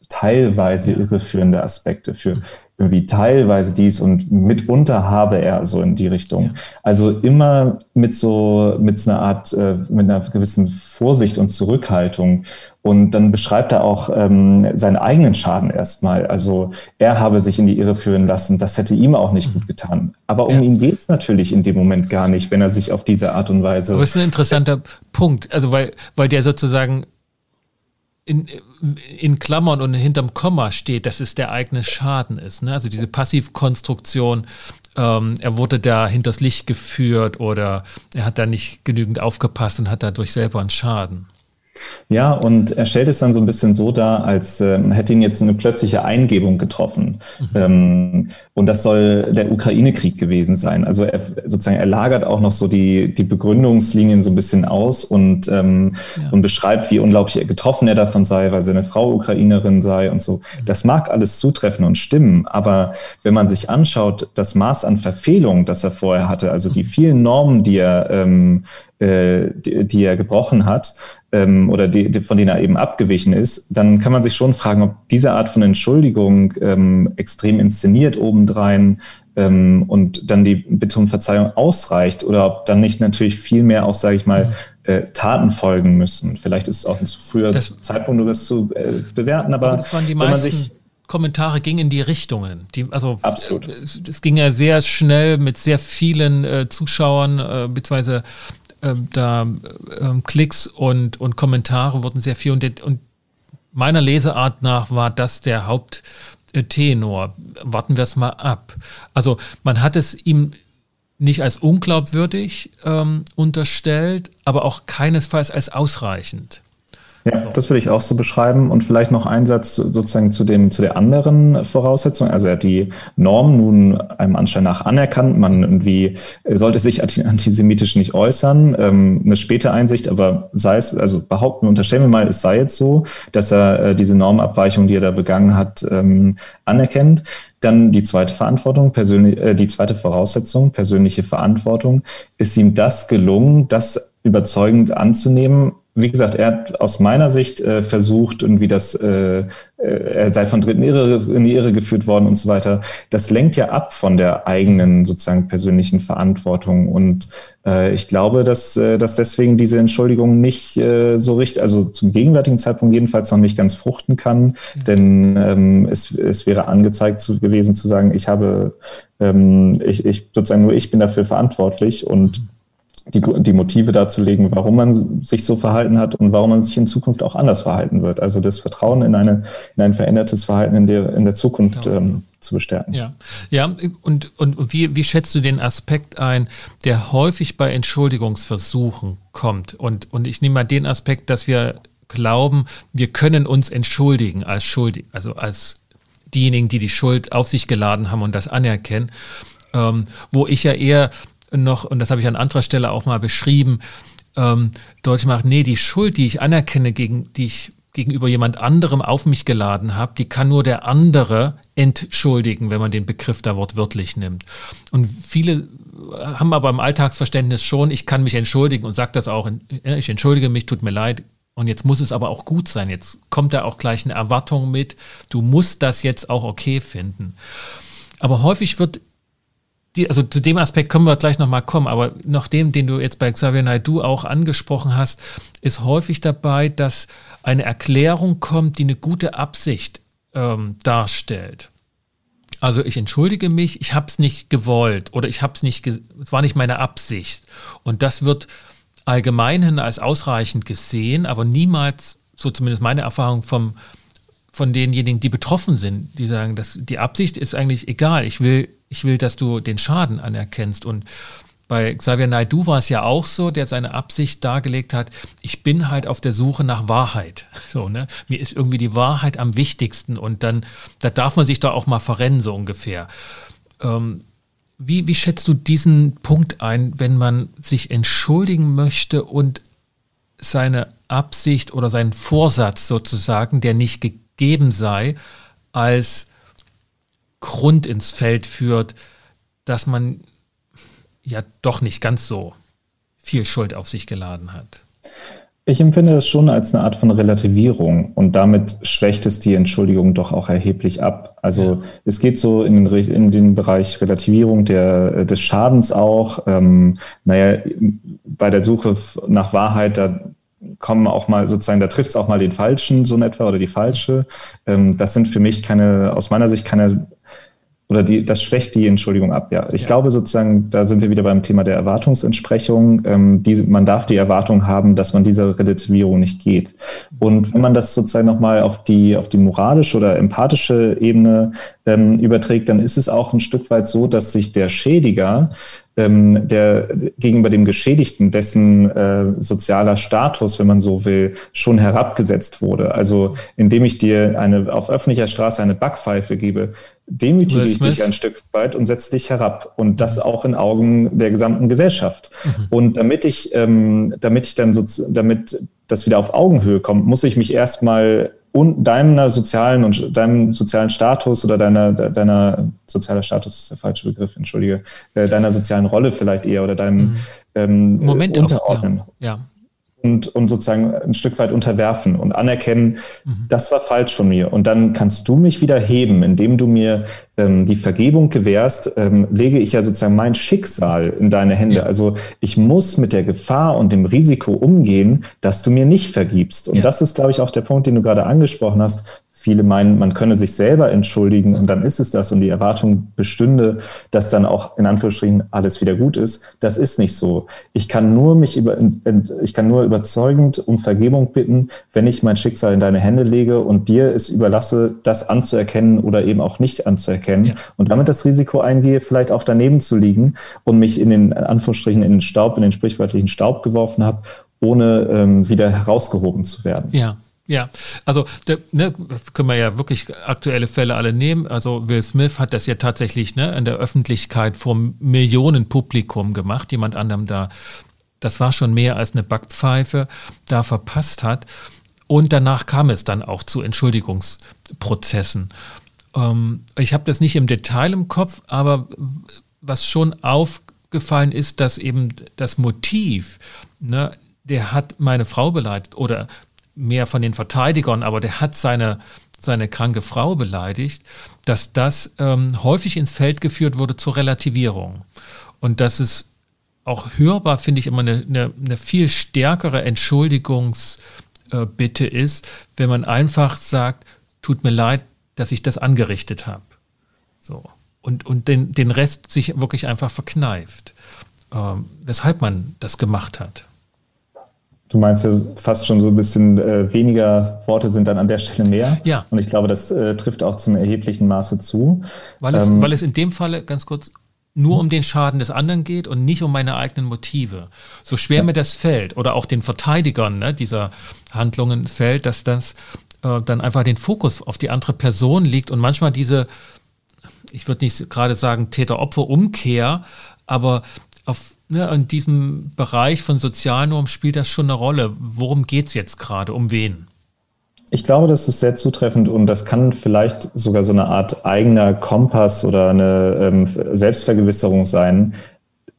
Speaker 1: teilweise irreführende Aspekte, für mhm irgendwie teilweise dies und mitunter habe er so in die Richtung. Ja. Also immer mit so, mit so einer Art, äh, mit einer gewissen Vorsicht und Zurückhaltung. Und dann beschreibt er auch ähm, seinen eigenen Schaden erstmal. Also er habe sich in die Irre führen lassen. Das hätte ihm auch nicht mhm. gut getan. Aber um ja. ihn geht es natürlich in dem Moment gar nicht, wenn er sich auf diese Art und Weise.
Speaker 2: Aber es ist ein interessanter Punkt. Also weil, weil der sozusagen in, in Klammern und hinterm Komma steht, dass es der eigene Schaden ist. Ne? Also diese Passivkonstruktion, ähm, er wurde da hinters Licht geführt oder er hat da nicht genügend aufgepasst und hat dadurch selber einen Schaden.
Speaker 1: Ja, und er stellt es dann so ein bisschen so dar, als äh, hätte ihn jetzt eine plötzliche Eingebung getroffen. Mhm. Ähm, und das soll der Ukraine-Krieg gewesen sein. Also er sozusagen er lagert auch noch so die, die Begründungslinien so ein bisschen aus und, ähm, ja. und beschreibt, wie unglaublich getroffen er davon sei, weil seine Frau Ukrainerin sei und so. Mhm. Das mag alles zutreffen und stimmen, aber wenn man sich anschaut, das Maß an Verfehlung, das er vorher hatte, also die mhm. vielen Normen, die er ähm, äh, die, die er gebrochen hat ähm, oder die, die, von denen er eben abgewichen ist, dann kann man sich schon fragen, ob diese Art von Entschuldigung ähm, extrem inszeniert obendrein ähm, und dann die Bitte um Verzeihung ausreicht oder ob dann nicht natürlich viel mehr auch, sage ich mal, äh, Taten folgen müssen. Vielleicht ist es auch ein zu früher das, Zeitpunkt, um das zu äh, bewerten, aber, aber
Speaker 2: das waren die wenn man sich Kommentare gingen in die Richtungen. Die, also Absolut. Es, ging ja sehr schnell mit sehr vielen äh, Zuschauern äh, beziehungsweise ähm, da ähm, Klicks und, und Kommentare wurden sehr viel und, und meiner Leseart nach war das der Haupttenor. Warten wir es mal ab. Also man hat es ihm nicht als unglaubwürdig ähm, unterstellt, aber auch keinesfalls als ausreichend.
Speaker 1: Ja, das würde ich auch so beschreiben. Und vielleicht noch ein Satz sozusagen zu, dem, zu der anderen Voraussetzung. Also er hat die Norm nun einem Anschein nach anerkannt. Man irgendwie sollte sich antisemitisch nicht äußern. Ähm, eine späte Einsicht, aber sei es, also behaupten, unterstellen wir mal, es sei jetzt so, dass er äh, diese Normabweichung, die er da begangen hat, ähm, anerkennt. Dann die zweite Verantwortung, persönlich, äh, die zweite Voraussetzung, persönliche Verantwortung. Ist ihm das gelungen, das überzeugend anzunehmen, wie gesagt, er hat aus meiner Sicht äh, versucht, irgendwie das, äh, äh, er sei von Dritten Irre, in die Irre geführt worden und so weiter. Das lenkt ja ab von der eigenen sozusagen persönlichen Verantwortung. Und äh, ich glaube, dass, äh, dass deswegen diese Entschuldigung nicht äh, so richtig, also zum gegenwärtigen Zeitpunkt jedenfalls noch nicht ganz fruchten kann. Ja. Denn ähm, es, es wäre angezeigt zu, gewesen zu sagen, ich habe, ähm, ich, ich sozusagen nur ich bin dafür verantwortlich und mhm die, die Motive darzulegen, warum man sich so verhalten hat und warum man sich in Zukunft auch anders verhalten wird. Also das Vertrauen in, eine, in ein verändertes Verhalten in der, in der Zukunft ja. ähm, zu bestärken.
Speaker 2: Ja, ja und, und wie, wie schätzt du den Aspekt ein, der häufig bei Entschuldigungsversuchen kommt? Und, und ich nehme mal den Aspekt, dass wir glauben, wir können uns entschuldigen als schuldig, also als diejenigen, die die Schuld auf sich geladen haben und das anerkennen. Ähm, wo ich ja eher noch, und das habe ich an anderer Stelle auch mal beschrieben, ähm, deutlich macht, nee, die Schuld, die ich anerkenne, gegen, die ich gegenüber jemand anderem auf mich geladen habe, die kann nur der andere entschuldigen, wenn man den Begriff da wortwörtlich nimmt. Und viele haben aber im Alltagsverständnis schon, ich kann mich entschuldigen und sagt das auch, ich entschuldige mich, tut mir leid. Und jetzt muss es aber auch gut sein. Jetzt kommt da auch gleich eine Erwartung mit. Du musst das jetzt auch okay finden. Aber häufig wird die, also zu dem Aspekt können wir gleich nochmal kommen, aber noch dem, den du jetzt bei Xavier Naidoo auch angesprochen hast, ist häufig dabei, dass eine Erklärung kommt, die eine gute Absicht ähm, darstellt. Also ich entschuldige mich, ich habe es nicht gewollt oder ich habe es nicht, es war nicht meine Absicht. Und das wird allgemeinhin als ausreichend gesehen, aber niemals, so zumindest meine Erfahrung vom, von denjenigen, die betroffen sind, die sagen, dass die Absicht ist eigentlich egal. Ich will, ich will, dass du den Schaden anerkennst und bei Xavier Naidu war es ja auch so, der seine Absicht dargelegt hat, ich bin halt auf der Suche nach Wahrheit. So, ne? Mir ist irgendwie die Wahrheit am wichtigsten und dann, da darf man sich da auch mal verrennen, so ungefähr. Ähm, wie, wie schätzt du diesen Punkt ein, wenn man sich entschuldigen möchte und seine Absicht oder seinen Vorsatz sozusagen, der nicht gegeben sei, als Grund ins Feld führt, dass man ja doch nicht ganz so viel Schuld auf sich geladen hat.
Speaker 1: Ich empfinde das schon als eine Art von Relativierung und damit schwächt es die Entschuldigung doch auch erheblich ab. Also ja. es geht so in den, in den Bereich Relativierung der, des Schadens auch. Ähm, naja, bei der Suche nach Wahrheit, da kommen auch mal sozusagen, da trifft es auch mal den Falschen so in etwa oder die Falsche. Ähm, das sind für mich keine, aus meiner Sicht keine oder die, das schwächt die Entschuldigung ab, ja. Ich ja. glaube sozusagen, da sind wir wieder beim Thema der Erwartungsentsprechung. Ähm, diese, man darf die Erwartung haben, dass man dieser Relativierung nicht geht. Und wenn man das sozusagen nochmal auf die, auf die moralische oder empathische Ebene ähm, überträgt, dann ist es auch ein Stück weit so, dass sich der Schädiger ähm, der gegenüber dem Geschädigten, dessen äh, sozialer Status, wenn man so will, schon herabgesetzt wurde. Also indem ich dir eine auf öffentlicher Straße eine Backpfeife gebe, demütige ich dich ein Stück weit und setze dich herab. Und das mhm. auch in Augen der gesamten Gesellschaft. Mhm. Und damit ich, ähm, damit ich dann so, damit das wieder auf Augenhöhe kommt, muss ich mich erstmal und deiner sozialen und deinem sozialen Status oder deiner, deiner sozialer Status ist der falsche Begriff, entschuldige, äh, deiner sozialen Rolle vielleicht eher oder deinem mhm.
Speaker 2: ähm, Moment unterordnen.
Speaker 1: Auf, ja. ja und, und sozusagen ein Stück weit unterwerfen und anerkennen, mhm. das war falsch von mir. Und dann kannst du mich wieder heben, indem du mir ähm, die Vergebung gewährst, ähm, lege ich ja sozusagen mein Schicksal in deine Hände. Ja. Also ich muss mit der Gefahr und dem Risiko umgehen, dass du mir nicht vergibst. Und ja. das ist, glaube ich, auch der Punkt, den du gerade angesprochen hast. Viele meinen, man könne sich selber entschuldigen und dann ist es das und die Erwartung bestünde, dass dann auch in Anführungsstrichen alles wieder gut ist. Das ist nicht so. Ich kann nur mich über, ich kann nur überzeugend um Vergebung bitten, wenn ich mein Schicksal in deine Hände lege und dir es überlasse, das anzuerkennen oder eben auch nicht anzuerkennen ja. und damit das Risiko eingehe, vielleicht auch daneben zu liegen und mich in den Anführungsstrichen in den Staub, in den sprichwörtlichen Staub geworfen habe, ohne ähm, wieder herausgehoben zu werden.
Speaker 2: Ja. Ja, also der, ne, können wir ja wirklich aktuelle Fälle alle nehmen. Also Will Smith hat das ja tatsächlich ne, in der Öffentlichkeit vor Millionen Publikum gemacht. Jemand anderem da, das war schon mehr als eine Backpfeife, da verpasst hat. Und danach kam es dann auch zu Entschuldigungsprozessen. Ähm, ich habe das nicht im Detail im Kopf, aber was schon aufgefallen ist, dass eben das Motiv, ne, der hat meine Frau beleidigt oder mehr von den Verteidigern, aber der hat seine, seine kranke Frau beleidigt, dass das ähm, häufig ins Feld geführt wurde zur Relativierung. Und dass es auch hörbar, finde ich, immer eine, eine, eine viel stärkere Entschuldigungsbitte äh, ist, wenn man einfach sagt, tut mir leid, dass ich das angerichtet habe. So. Und, und den, den Rest sich wirklich einfach verkneift, ähm, weshalb man das gemacht hat.
Speaker 1: Du meinst ja fast schon so ein bisschen äh, weniger Worte sind dann an der Stelle mehr.
Speaker 2: Ja.
Speaker 1: Und ich glaube, das äh, trifft auch zum erheblichen Maße zu.
Speaker 2: Weil es, ähm, weil es in dem Falle, ganz kurz, nur um den Schaden des anderen geht und nicht um meine eigenen Motive. So schwer ja. mir das fällt oder auch den Verteidigern ne, dieser Handlungen fällt, dass das äh, dann einfach den Fokus auf die andere Person liegt und manchmal diese, ich würde nicht gerade sagen Täter-Opfer-Umkehr, aber auf ne, in diesem Bereich von Sozialnorm spielt das schon eine Rolle. Worum geht es jetzt gerade? Um wen?
Speaker 1: Ich glaube, das ist sehr zutreffend und das kann vielleicht sogar so eine Art eigener Kompass oder eine ähm, Selbstvergewisserung sein.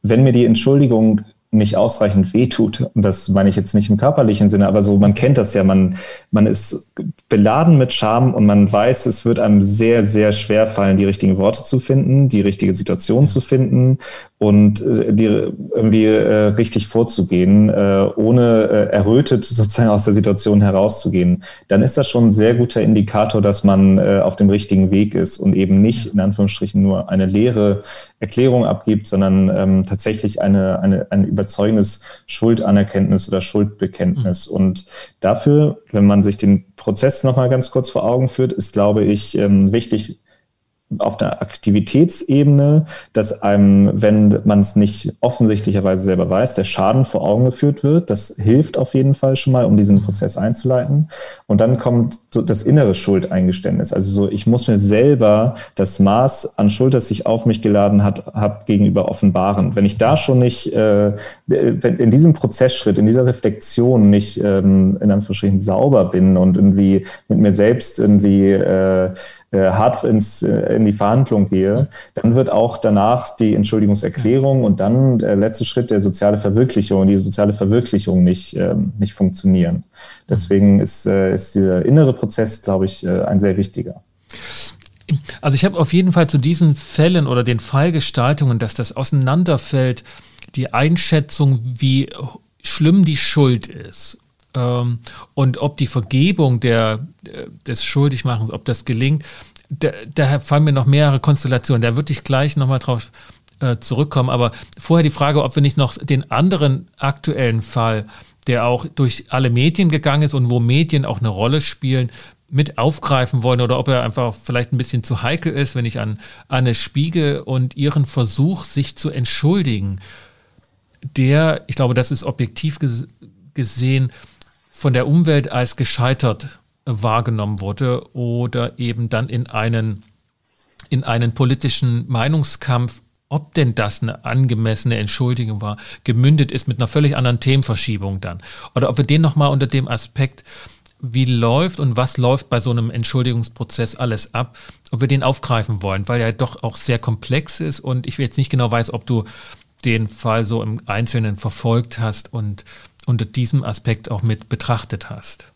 Speaker 1: Wenn mir die Entschuldigung nicht ausreichend wehtut. Und das meine ich jetzt nicht im körperlichen Sinne, aber so, man kennt das ja, man, man ist beladen mit Scham und man weiß, es wird einem sehr, sehr schwer fallen, die richtigen Worte zu finden, die richtige Situation zu finden und äh, die irgendwie äh, richtig vorzugehen, äh, ohne äh, errötet sozusagen aus der Situation herauszugehen. Dann ist das schon ein sehr guter Indikator, dass man äh, auf dem richtigen Weg ist und eben nicht in Anführungsstrichen nur eine leere Erklärung abgibt, sondern ähm, tatsächlich eine, eine, ein überzeugendes Schuldanerkenntnis oder Schuldbekenntnis. Mhm. Und dafür, wenn man sich den Prozess nochmal ganz kurz vor Augen führt, ist, glaube ich, ähm, wichtig, auf der Aktivitätsebene, dass einem, wenn man es nicht offensichtlicherweise selber weiß, der Schaden vor Augen geführt wird. Das hilft auf jeden Fall schon mal, um diesen Prozess einzuleiten. Und dann kommt so das innere Schuldeingeständnis. Also so, ich muss mir selber das Maß an Schuld, das ich auf mich geladen hat, habe, gegenüber offenbaren. Wenn ich da schon nicht, äh, in diesem Prozessschritt, in dieser Reflexion nicht ähm, in Anführungsstrichen sauber bin und irgendwie mit mir selbst irgendwie äh, hart ins, äh, in die Verhandlung gehe, dann wird auch danach die Entschuldigungserklärung und dann der letzte Schritt der soziale Verwirklichung, die soziale Verwirklichung nicht, ähm, nicht funktionieren. Deswegen ist, äh, ist dieser innere Prozess, glaube ich, äh, ein sehr wichtiger.
Speaker 2: Also ich habe auf jeden Fall zu diesen Fällen oder den Fallgestaltungen, dass das auseinanderfällt, die Einschätzung, wie schlimm die Schuld ist ähm, und ob die Vergebung der, äh, des Schuldigmachens, ob das gelingt, da, daher fallen mir noch mehrere Konstellationen. Da würde ich gleich nochmal drauf äh, zurückkommen. Aber vorher die Frage, ob wir nicht noch den anderen aktuellen Fall, der auch durch alle Medien gegangen ist und wo Medien auch eine Rolle spielen, mit aufgreifen wollen oder ob er einfach vielleicht ein bisschen zu heikel ist, wenn ich an Anne Spiegel und ihren Versuch, sich zu entschuldigen, der, ich glaube, das ist objektiv gesehen, von der Umwelt als gescheitert wahrgenommen wurde oder eben dann in einen, in einen politischen Meinungskampf, ob denn das eine angemessene Entschuldigung war, gemündet ist mit einer völlig anderen Themenverschiebung dann. Oder ob wir den nochmal unter dem Aspekt, wie läuft und was läuft bei so einem Entschuldigungsprozess alles ab, ob wir den aufgreifen wollen, weil er doch auch sehr komplex ist und ich jetzt nicht genau weiß, ob du den Fall so im Einzelnen verfolgt hast und unter diesem Aspekt auch mit betrachtet hast.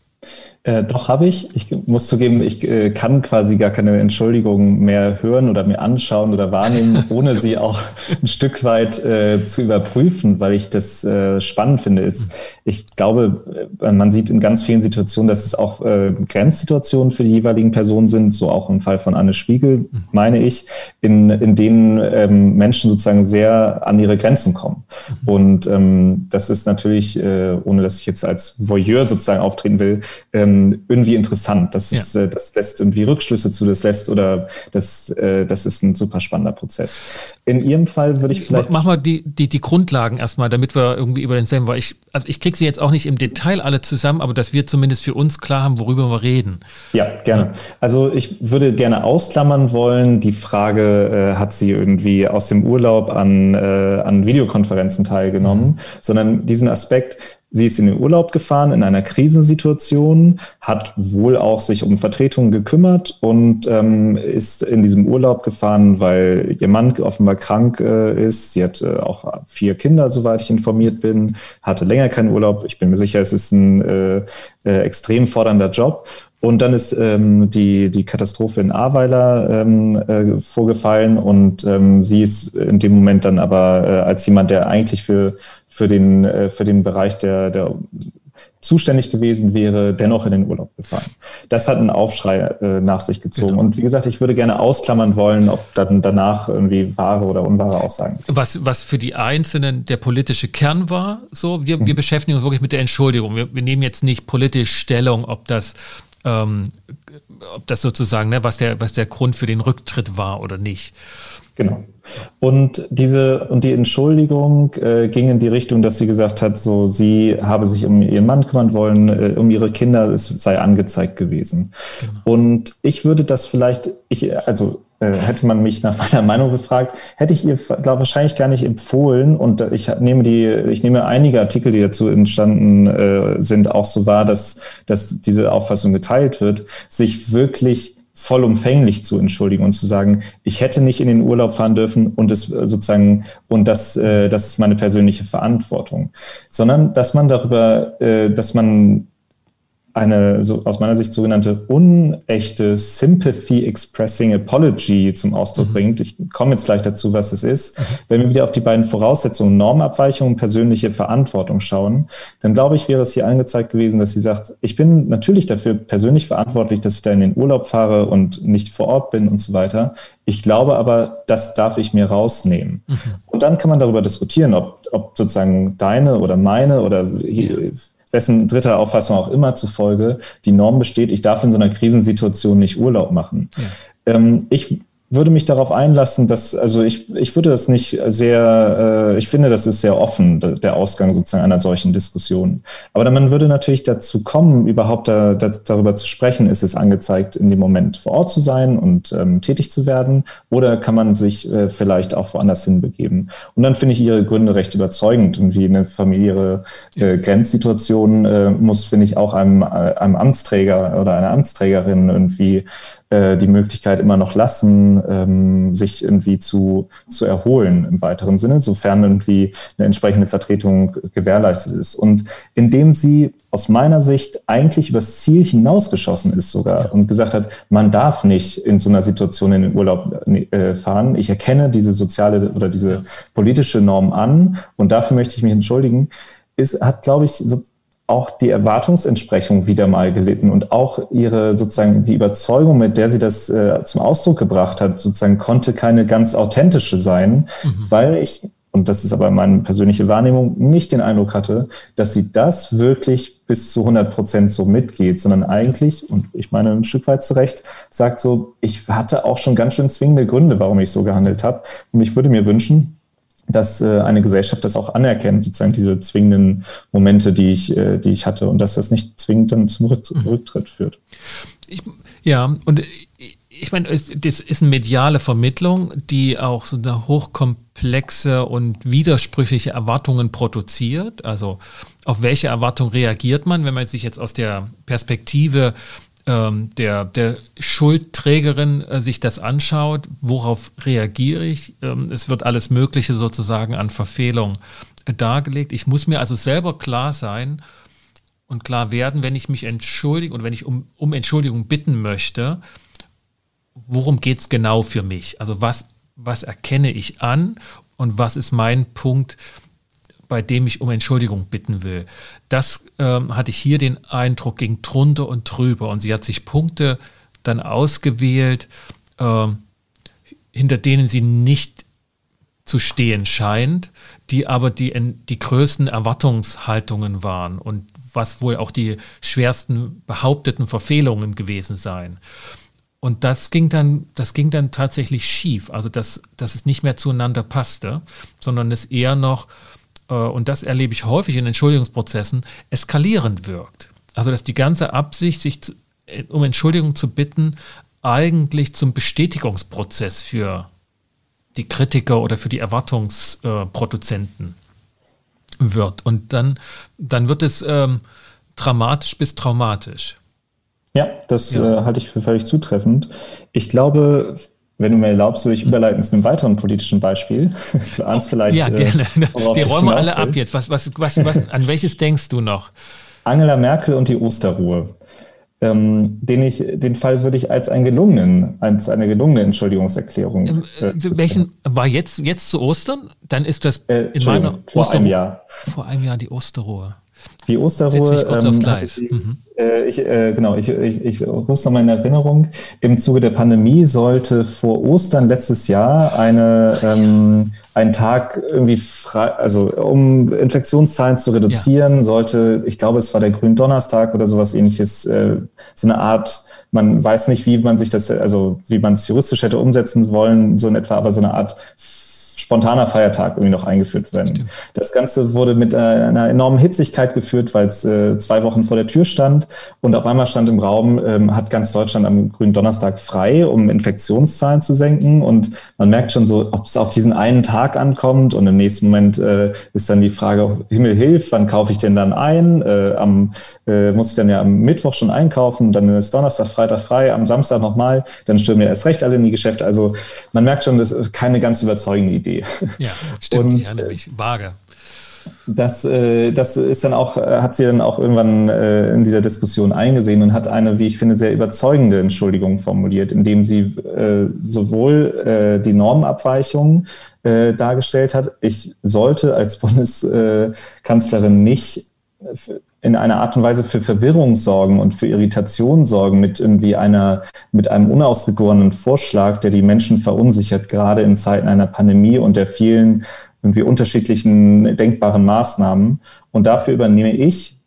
Speaker 1: Äh, doch, habe ich. Ich muss zugeben, ich äh, kann quasi gar keine Entschuldigung mehr hören oder mir anschauen oder wahrnehmen, ohne sie auch ein Stück weit äh, zu überprüfen, weil ich das äh, spannend finde. Ist, ich glaube, äh, man sieht in ganz vielen Situationen, dass es auch äh, Grenzsituationen für die jeweiligen Personen sind, so auch im Fall von Anne Spiegel, meine ich, in, in denen ähm, Menschen sozusagen sehr an ihre Grenzen kommen. Mhm. Und ähm, das ist natürlich, ohne dass ich jetzt als Voyeur sozusagen auftreten will, ähm, ähm, irgendwie interessant. Das, ja. ist, äh, das lässt irgendwie Rückschlüsse zu, das lässt oder das, äh, das ist ein super spannender Prozess. In Ihrem Fall würde ich vielleicht.
Speaker 2: Mach mal die, die, die Grundlagen erstmal, damit wir irgendwie über denselben, weil ich, also ich kriege sie jetzt auch nicht im Detail alle zusammen, aber dass wir zumindest für uns klar haben, worüber wir reden.
Speaker 1: Ja, gerne. Also ich würde gerne ausklammern wollen, die Frage, äh, hat sie irgendwie aus dem Urlaub an, äh, an Videokonferenzen teilgenommen, mhm. sondern diesen Aspekt, Sie ist in den Urlaub gefahren in einer Krisensituation, hat wohl auch sich um Vertretungen gekümmert und ähm, ist in diesem Urlaub gefahren, weil ihr Mann offenbar krank äh, ist. Sie hat äh, auch vier Kinder, soweit ich informiert bin, hatte länger keinen Urlaub. Ich bin mir sicher, es ist ein äh, äh, extrem fordernder Job. Und dann ist ähm, die, die Katastrophe in Ahrweiler ähm, äh, vorgefallen und ähm, sie ist in dem Moment dann aber äh, als jemand, der eigentlich für für den, äh, für den Bereich der, der zuständig gewesen wäre, dennoch in den Urlaub gefahren. Das hat einen Aufschrei äh, nach sich gezogen. Genau. Und wie gesagt, ich würde gerne ausklammern wollen, ob dann danach irgendwie wahre oder unwahre Aussagen.
Speaker 2: Was, was für die Einzelnen der politische Kern war, so, wir, mhm. wir beschäftigen uns wirklich mit der Entschuldigung. Wir, wir nehmen jetzt nicht politisch Stellung, ob das ähm, ob das sozusagen, ne, was der, was der Grund für den Rücktritt war oder nicht.
Speaker 1: Genau. Und diese und die Entschuldigung äh, ging in die Richtung, dass sie gesagt hat, so sie habe sich um ihren Mann kümmern wollen, äh, um ihre Kinder, es sei angezeigt gewesen. Genau. Und ich würde das vielleicht, ich also hätte man mich nach meiner Meinung gefragt, hätte ich ihr glaube wahrscheinlich gar nicht empfohlen. Und ich nehme die ich nehme einige Artikel, die dazu entstanden äh, sind, auch so wahr, dass dass diese Auffassung geteilt wird, sich wirklich vollumfänglich zu entschuldigen und zu sagen, ich hätte nicht in den Urlaub fahren dürfen und es äh, sozusagen und das, äh, das ist meine persönliche Verantwortung, sondern dass man darüber, äh, dass man eine so aus meiner Sicht sogenannte unechte Sympathy Expressing Apology zum Ausdruck mhm. bringt. Ich komme jetzt gleich dazu, was es ist. Mhm. Wenn wir wieder auf die beiden Voraussetzungen Normabweichung und persönliche Verantwortung schauen, dann glaube ich, wäre es hier angezeigt gewesen, dass sie sagt, ich bin natürlich dafür persönlich verantwortlich, dass ich da in den Urlaub fahre und nicht vor Ort bin und so weiter. Ich glaube aber, das darf ich mir rausnehmen. Mhm. Und dann kann man darüber diskutieren, ob, ob sozusagen deine oder meine oder ja wessen dritter Auffassung auch immer zufolge die Norm besteht, ich darf in so einer Krisensituation nicht Urlaub machen. Ja. Ähm, ich würde mich darauf einlassen, dass, also ich, ich würde das nicht sehr, äh, ich finde, das ist sehr offen, der Ausgang sozusagen einer solchen Diskussion. Aber man würde natürlich dazu kommen, überhaupt da, da, darüber zu sprechen, ist es angezeigt, in dem Moment vor Ort zu sein und ähm, tätig zu werden, oder kann man sich äh, vielleicht auch woanders hinbegeben. Und dann finde ich Ihre Gründe recht überzeugend. Irgendwie eine familiäre äh, Grenzsituation äh, muss, finde ich, auch einem, äh, einem Amtsträger oder einer Amtsträgerin irgendwie äh, die Möglichkeit immer noch lassen, ähm, sich irgendwie zu, zu erholen im weiteren Sinne, sofern irgendwie eine entsprechende Vertretung gewährleistet ist. Und indem sie aus meiner Sicht eigentlich übers Ziel hinausgeschossen ist sogar und gesagt hat, man darf nicht in so einer Situation in den Urlaub äh, fahren. Ich erkenne diese soziale oder diese politische Norm an und dafür möchte ich mich entschuldigen. Ist, hat, glaube ich, so auch die Erwartungsentsprechung wieder mal gelitten und auch ihre sozusagen die Überzeugung, mit der sie das äh, zum Ausdruck gebracht hat, sozusagen konnte keine ganz authentische sein, mhm. weil ich und das ist aber meine persönliche Wahrnehmung, nicht den Eindruck hatte, dass sie das wirklich bis zu 100 Prozent so mitgeht, sondern eigentlich, und ich meine ein Stück weit zurecht, sagt so, ich hatte auch schon ganz schön zwingende Gründe, warum ich so gehandelt habe. Und ich würde mir wünschen, dass äh, eine Gesellschaft das auch anerkennt, sozusagen diese zwingenden Momente, die ich, äh, die ich hatte und dass das nicht zwingend dann zum Rück mhm. Rücktritt führt.
Speaker 2: Ich, ja, und ich meine, das ist eine mediale Vermittlung, die auch so eine hochkomplexe und widersprüchliche Erwartungen produziert. Also auf welche Erwartung reagiert man, wenn man sich jetzt aus der Perspektive ähm, der, der Schuldträgerin äh, sich das anschaut, worauf reagiere ich? Ähm, es wird alles Mögliche sozusagen an Verfehlung äh, dargelegt. Ich muss mir also selber klar sein und klar werden, wenn ich mich entschuldige und wenn ich um, um Entschuldigung bitten möchte, worum geht es genau für mich? Also was, was erkenne ich an und was ist mein Punkt, bei dem ich um Entschuldigung bitten will. Das ähm, hatte ich hier den Eindruck, ging drunter und drüber. Und sie hat sich Punkte dann ausgewählt, ähm, hinter denen sie nicht zu stehen scheint, die aber die, die größten Erwartungshaltungen waren und was wohl auch die schwersten behaupteten Verfehlungen gewesen seien. Und das ging dann, das ging dann tatsächlich schief. Also dass, dass es nicht mehr zueinander passte, sondern es eher noch und das erlebe ich häufig in Entschuldigungsprozessen, eskalierend wirkt. Also dass die ganze Absicht, sich zu, äh, um Entschuldigung zu bitten, eigentlich zum Bestätigungsprozess für die Kritiker oder für die Erwartungsproduzenten wird. Und dann, dann wird es ähm, dramatisch bis traumatisch.
Speaker 1: Ja, das ja. Äh, halte ich für völlig zutreffend. Ich glaube, wenn du mir erlaubst, würde ich überleiten zu einem weiteren politischen Beispiel.
Speaker 2: Du ahnst vielleicht. Ja, äh, gerne. Äh, die räumen wir alle ab jetzt. Was, was, was, was, an welches denkst du noch?
Speaker 1: Angela Merkel und die Osterruhe. Ähm, den, ich, den Fall würde ich als, einen gelungenen, als eine gelungene Entschuldigungserklärung. Ähm,
Speaker 2: äh, welchen war jetzt, jetzt zu Ostern? Dann ist das äh,
Speaker 1: in meiner vor Oster einem Jahr.
Speaker 2: Vor einem Jahr die Osterruhe.
Speaker 1: Die Osterruhe. Ähm, mhm. äh, ich, äh, genau, ich, ich, ich rufe nochmal in Erinnerung. Im Zuge der Pandemie sollte vor Ostern letztes Jahr eine, ähm, ein Tag irgendwie frei, also um Infektionszahlen zu reduzieren, ja. sollte, ich glaube, es war der Gründonnerstag oder sowas ähnliches, äh, so eine Art, man weiß nicht, wie man sich das, also wie man es juristisch hätte umsetzen wollen, so in etwa, aber so eine Art spontaner Feiertag irgendwie noch eingeführt werden. Stimmt. Das Ganze wurde mit äh, einer enormen Hitzigkeit geführt, weil es äh, zwei Wochen vor der Tür stand und auf einmal stand im Raum, ähm, hat ganz Deutschland am grünen Donnerstag frei, um Infektionszahlen zu senken und man merkt schon so, ob es auf diesen einen Tag ankommt und im nächsten Moment äh, ist dann die Frage, Himmel hilf, wann kaufe ich denn dann ein? Am, muss ich dann ja am Mittwoch schon einkaufen, dann ist Donnerstag, Freitag frei, am Samstag nochmal, dann stürmen ja erst recht alle in die Geschäfte. Also man merkt schon, das ist keine ganz überzeugende Idee.
Speaker 2: Ja, stimmt, und, ich erinnere mich, vage.
Speaker 1: Das, äh, das ist dann auch, hat sie dann auch irgendwann äh, in dieser Diskussion eingesehen und hat eine, wie ich finde, sehr überzeugende Entschuldigung formuliert, indem sie äh, sowohl äh, die Normabweichung äh, dargestellt hat. Ich sollte als Bundeskanzlerin nicht in einer Art und Weise für Verwirrung sorgen und für Irritation sorgen mit irgendwie einer, mit einem unausgegorenen Vorschlag, der die Menschen verunsichert, gerade in Zeiten einer Pandemie und der vielen irgendwie unterschiedlichen denkbaren Maßnahmen. Und dafür übernehme ich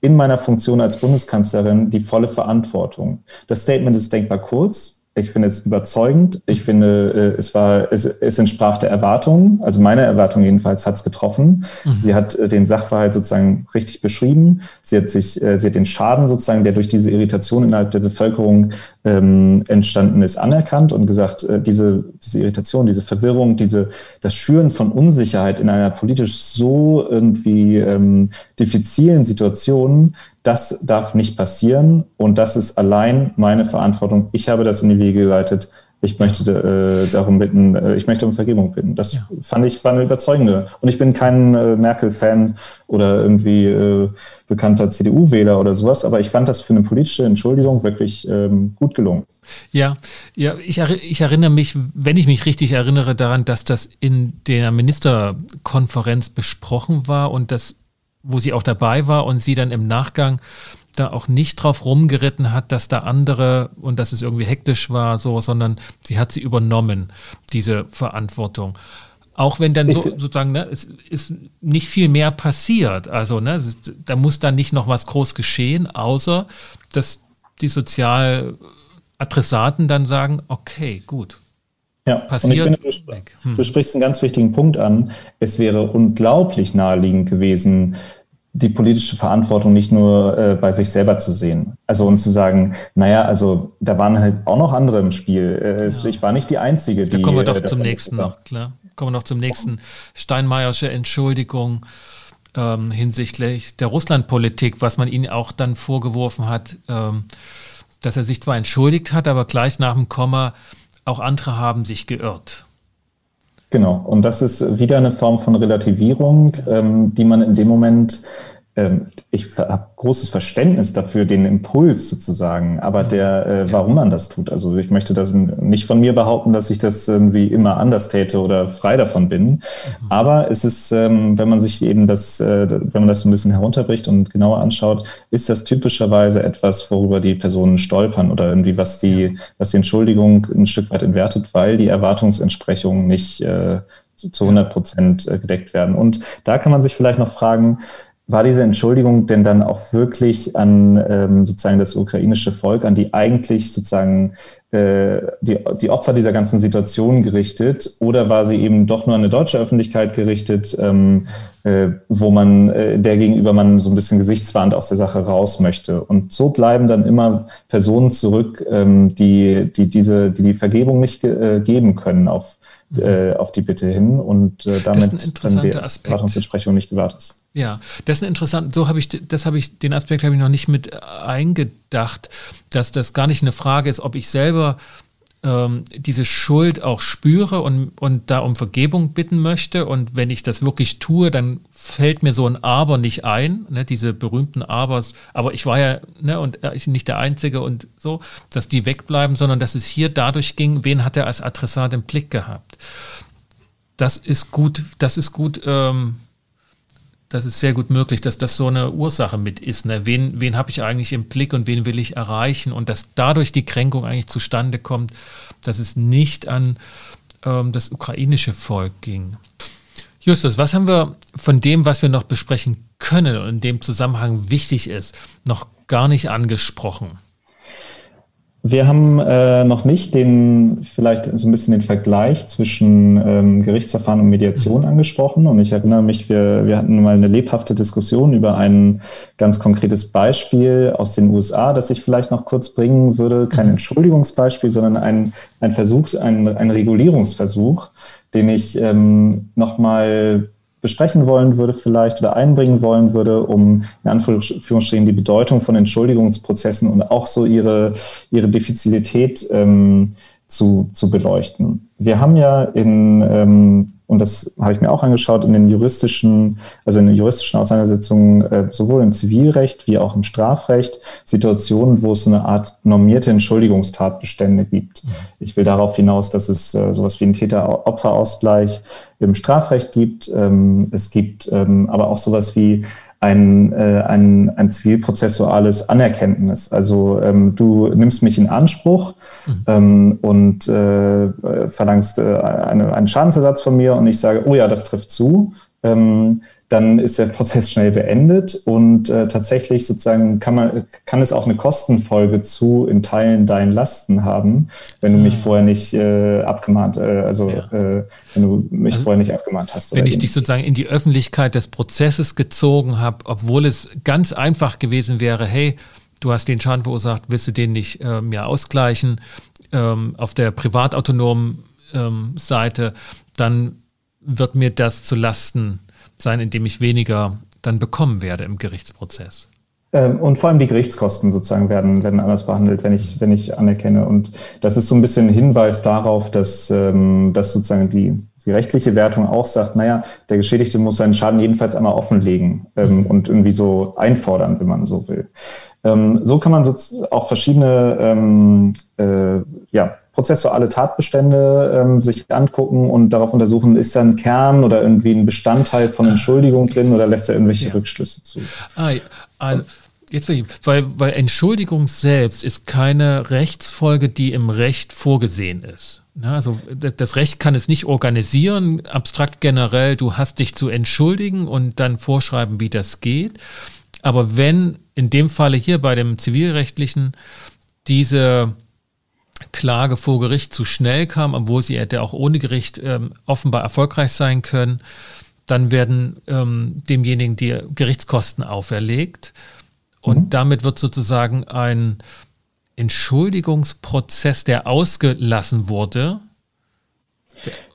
Speaker 1: in meiner Funktion als Bundeskanzlerin die volle Verantwortung. Das Statement ist denkbar kurz, ich finde es überzeugend. Ich finde, äh, es war, es, es entsprach der Erwartungen. Also meine Erwartung jedenfalls hat es getroffen. Mhm. Sie hat äh, den Sachverhalt sozusagen richtig beschrieben. Sie hat sich, äh, sie hat den Schaden sozusagen, der durch diese Irritation innerhalb der Bevölkerung ähm, entstanden ist, anerkannt und gesagt, äh, diese, diese Irritation, diese Verwirrung, diese, das Schüren von Unsicherheit in einer politisch so irgendwie ähm, diffizilen Situation, das darf nicht passieren und das ist allein meine Verantwortung. Ich habe das in die Wege geleitet. Ich möchte äh, darum bitten, äh, ich möchte um Vergebung bitten. Das ja. fand ich war eine überzeugende. Und ich bin kein äh, Merkel-Fan oder irgendwie äh, bekannter CDU-Wähler oder sowas, aber ich fand das für eine politische Entschuldigung wirklich ähm, gut gelungen.
Speaker 2: Ja, ja, ich, ich erinnere mich, wenn ich mich richtig erinnere, daran, dass das in der Ministerkonferenz besprochen war und das wo sie auch dabei war und sie dann im Nachgang da auch nicht drauf rumgeritten hat, dass da andere und dass es irgendwie hektisch war, so, sondern sie hat sie übernommen, diese Verantwortung. Auch wenn dann so, sozusagen, ne, es ist nicht viel mehr passiert. Also, ne, da muss dann nicht noch was groß geschehen, außer dass die Sozialadressaten dann sagen, okay, gut,
Speaker 1: ja, passiert. Und ich finde, du, du, sprichst einen ganz wichtigen Punkt an. Es wäre unglaublich naheliegend gewesen, die politische Verantwortung nicht nur äh, bei sich selber zu sehen. Also und zu sagen, naja, also da waren halt auch noch andere im Spiel. Äh, ja. Ich war nicht die Einzige, die.
Speaker 2: Da kommen wir doch äh, zum nächsten noch, klar. Kommen wir noch zum nächsten. Steinmeiersche Entschuldigung ähm, hinsichtlich der Russlandpolitik, was man ihm auch dann vorgeworfen hat, ähm, dass er sich zwar entschuldigt hat, aber gleich nach dem Komma auch andere haben sich geirrt.
Speaker 1: Genau, und das ist wieder eine Form von Relativierung, ähm, die man in dem Moment ich habe großes Verständnis dafür, den Impuls sozusagen, aber der, äh, warum man das tut. Also ich möchte das nicht von mir behaupten, dass ich das irgendwie immer anders täte oder frei davon bin. Mhm. Aber es ist, ähm, wenn man sich eben das, äh, wenn man das so ein bisschen herunterbricht und genauer anschaut, ist das typischerweise etwas, worüber die Personen stolpern oder irgendwie was die, was die Entschuldigung ein Stück weit entwertet, weil die Erwartungsentsprechungen nicht äh, zu 100 Prozent äh, gedeckt werden. Und da kann man sich vielleicht noch fragen, war diese Entschuldigung denn dann auch wirklich an ähm, sozusagen das ukrainische Volk, an die eigentlich sozusagen die, die Opfer dieser ganzen Situation gerichtet? Oder war sie eben doch nur an eine deutsche Öffentlichkeit gerichtet, ähm, äh, wo man äh, der gegenüber man so ein bisschen gesichtswarnt aus der Sache raus möchte. Und so bleiben dann immer Personen zurück, ähm, die, die diese, die die Vergebung nicht ge äh, geben können auf, äh, auf die Bitte hin. Und äh, damit
Speaker 2: dann die Erwartungsentsprechung
Speaker 1: nicht gewahrt ist.
Speaker 2: Ja, das ist ein interessant, so habe ich, das habe ich, den Aspekt habe ich noch nicht mit eingedacht, dass das gar nicht eine Frage ist, ob ich selber ähm, diese Schuld auch spüre und, und da um Vergebung bitten möchte. Und wenn ich das wirklich tue, dann fällt mir so ein Aber nicht ein, ne, diese berühmten Abers, aber ich war ja, ne, und äh, ich nicht der Einzige und so, dass die wegbleiben, sondern dass es hier dadurch ging, wen hat er als Adressat im Blick gehabt. Das ist gut, das ist gut ähm, das ist sehr gut möglich, dass das so eine Ursache mit ist. Ne? Wen, wen habe ich eigentlich im Blick und wen will ich erreichen? Und dass dadurch die Kränkung eigentlich zustande kommt, dass es nicht an ähm, das ukrainische Volk ging. Justus, was haben wir von dem, was wir noch besprechen können und in dem Zusammenhang wichtig ist, noch gar nicht angesprochen?
Speaker 1: Wir haben äh, noch nicht den, vielleicht so ein bisschen den Vergleich zwischen ähm, Gerichtsverfahren und Mediation mhm. angesprochen. Und ich erinnere mich, wir, wir hatten mal eine lebhafte Diskussion über ein ganz konkretes Beispiel aus den USA, das ich vielleicht noch kurz bringen würde. Kein mhm. Entschuldigungsbeispiel, sondern ein, ein Versuch, ein, ein Regulierungsversuch, den ich ähm, nochmal besprechen wollen würde vielleicht oder einbringen wollen würde, um in Anführungsstrichen die Bedeutung von Entschuldigungsprozessen und auch so ihre, ihre Diffizilität ähm, zu, zu beleuchten. Wir haben ja in ähm, und das habe ich mir auch angeschaut, in den juristischen, also in den juristischen Auseinandersetzungen, äh, sowohl im Zivilrecht wie auch im Strafrecht, Situationen, wo es so eine Art normierte Entschuldigungstatbestände gibt. Mhm. Ich will darauf hinaus, dass es äh, sowas wie einen Täter-Opfer-Ausgleich im Strafrecht gibt. Ähm, es gibt ähm, aber auch sowas wie ein, äh, ein, ein zivilprozessuales Anerkenntnis. Also ähm, du nimmst mich in Anspruch mhm. ähm, und äh, verlangst äh, eine, einen Schadensersatz von mir und ich sage, oh ja, das trifft zu. Ähm, dann ist der Prozess schnell beendet und äh, tatsächlich sozusagen kann man kann es auch eine Kostenfolge zu in Teilen deinen Lasten haben, wenn du mich ah. vorher nicht äh, abgemahnt, äh, also ja. äh, wenn du mich also, vorher nicht abgemahnt hast.
Speaker 2: Wenn ich dich sozusagen in die Öffentlichkeit des Prozesses gezogen habe, obwohl es ganz einfach gewesen wäre, hey, du hast den Schaden verursacht, willst du den nicht ähm, ja ausgleichen ähm, auf der privatautonomen ähm, Seite, dann wird mir das zu Lasten sein, indem ich weniger dann bekommen werde im Gerichtsprozess.
Speaker 1: Ähm, und vor allem die Gerichtskosten sozusagen werden, werden anders behandelt, wenn ich, wenn ich anerkenne. Und das ist so ein bisschen ein Hinweis darauf, dass, ähm, dass sozusagen die, die rechtliche Wertung auch sagt, naja, der Geschädigte muss seinen Schaden jedenfalls einmal offenlegen ähm, mhm. und irgendwie so einfordern, wenn man so will. so kann man auch verschiedene äh, ja, prozessuale Tatbestände ähm, sich angucken und darauf untersuchen, ist da ein Kern oder irgendwie ein Bestandteil von Entschuldigung drin oder lässt er irgendwelche ja. Rückschlüsse zu?
Speaker 2: Ah, also, jetzt weil, weil Entschuldigung selbst ist keine Rechtsfolge, die im Recht vorgesehen ist. Also das Recht kann es nicht organisieren, abstrakt generell, du hast dich zu entschuldigen und dann vorschreiben, wie das geht. Aber wenn in dem Falle hier bei dem zivilrechtlichen diese Klage vor Gericht zu schnell kam, obwohl sie hätte auch ohne Gericht ähm, offenbar erfolgreich sein können, dann werden ähm, demjenigen die Gerichtskosten auferlegt. Und mhm. damit wird sozusagen ein Entschuldigungsprozess, der ausgelassen wurde,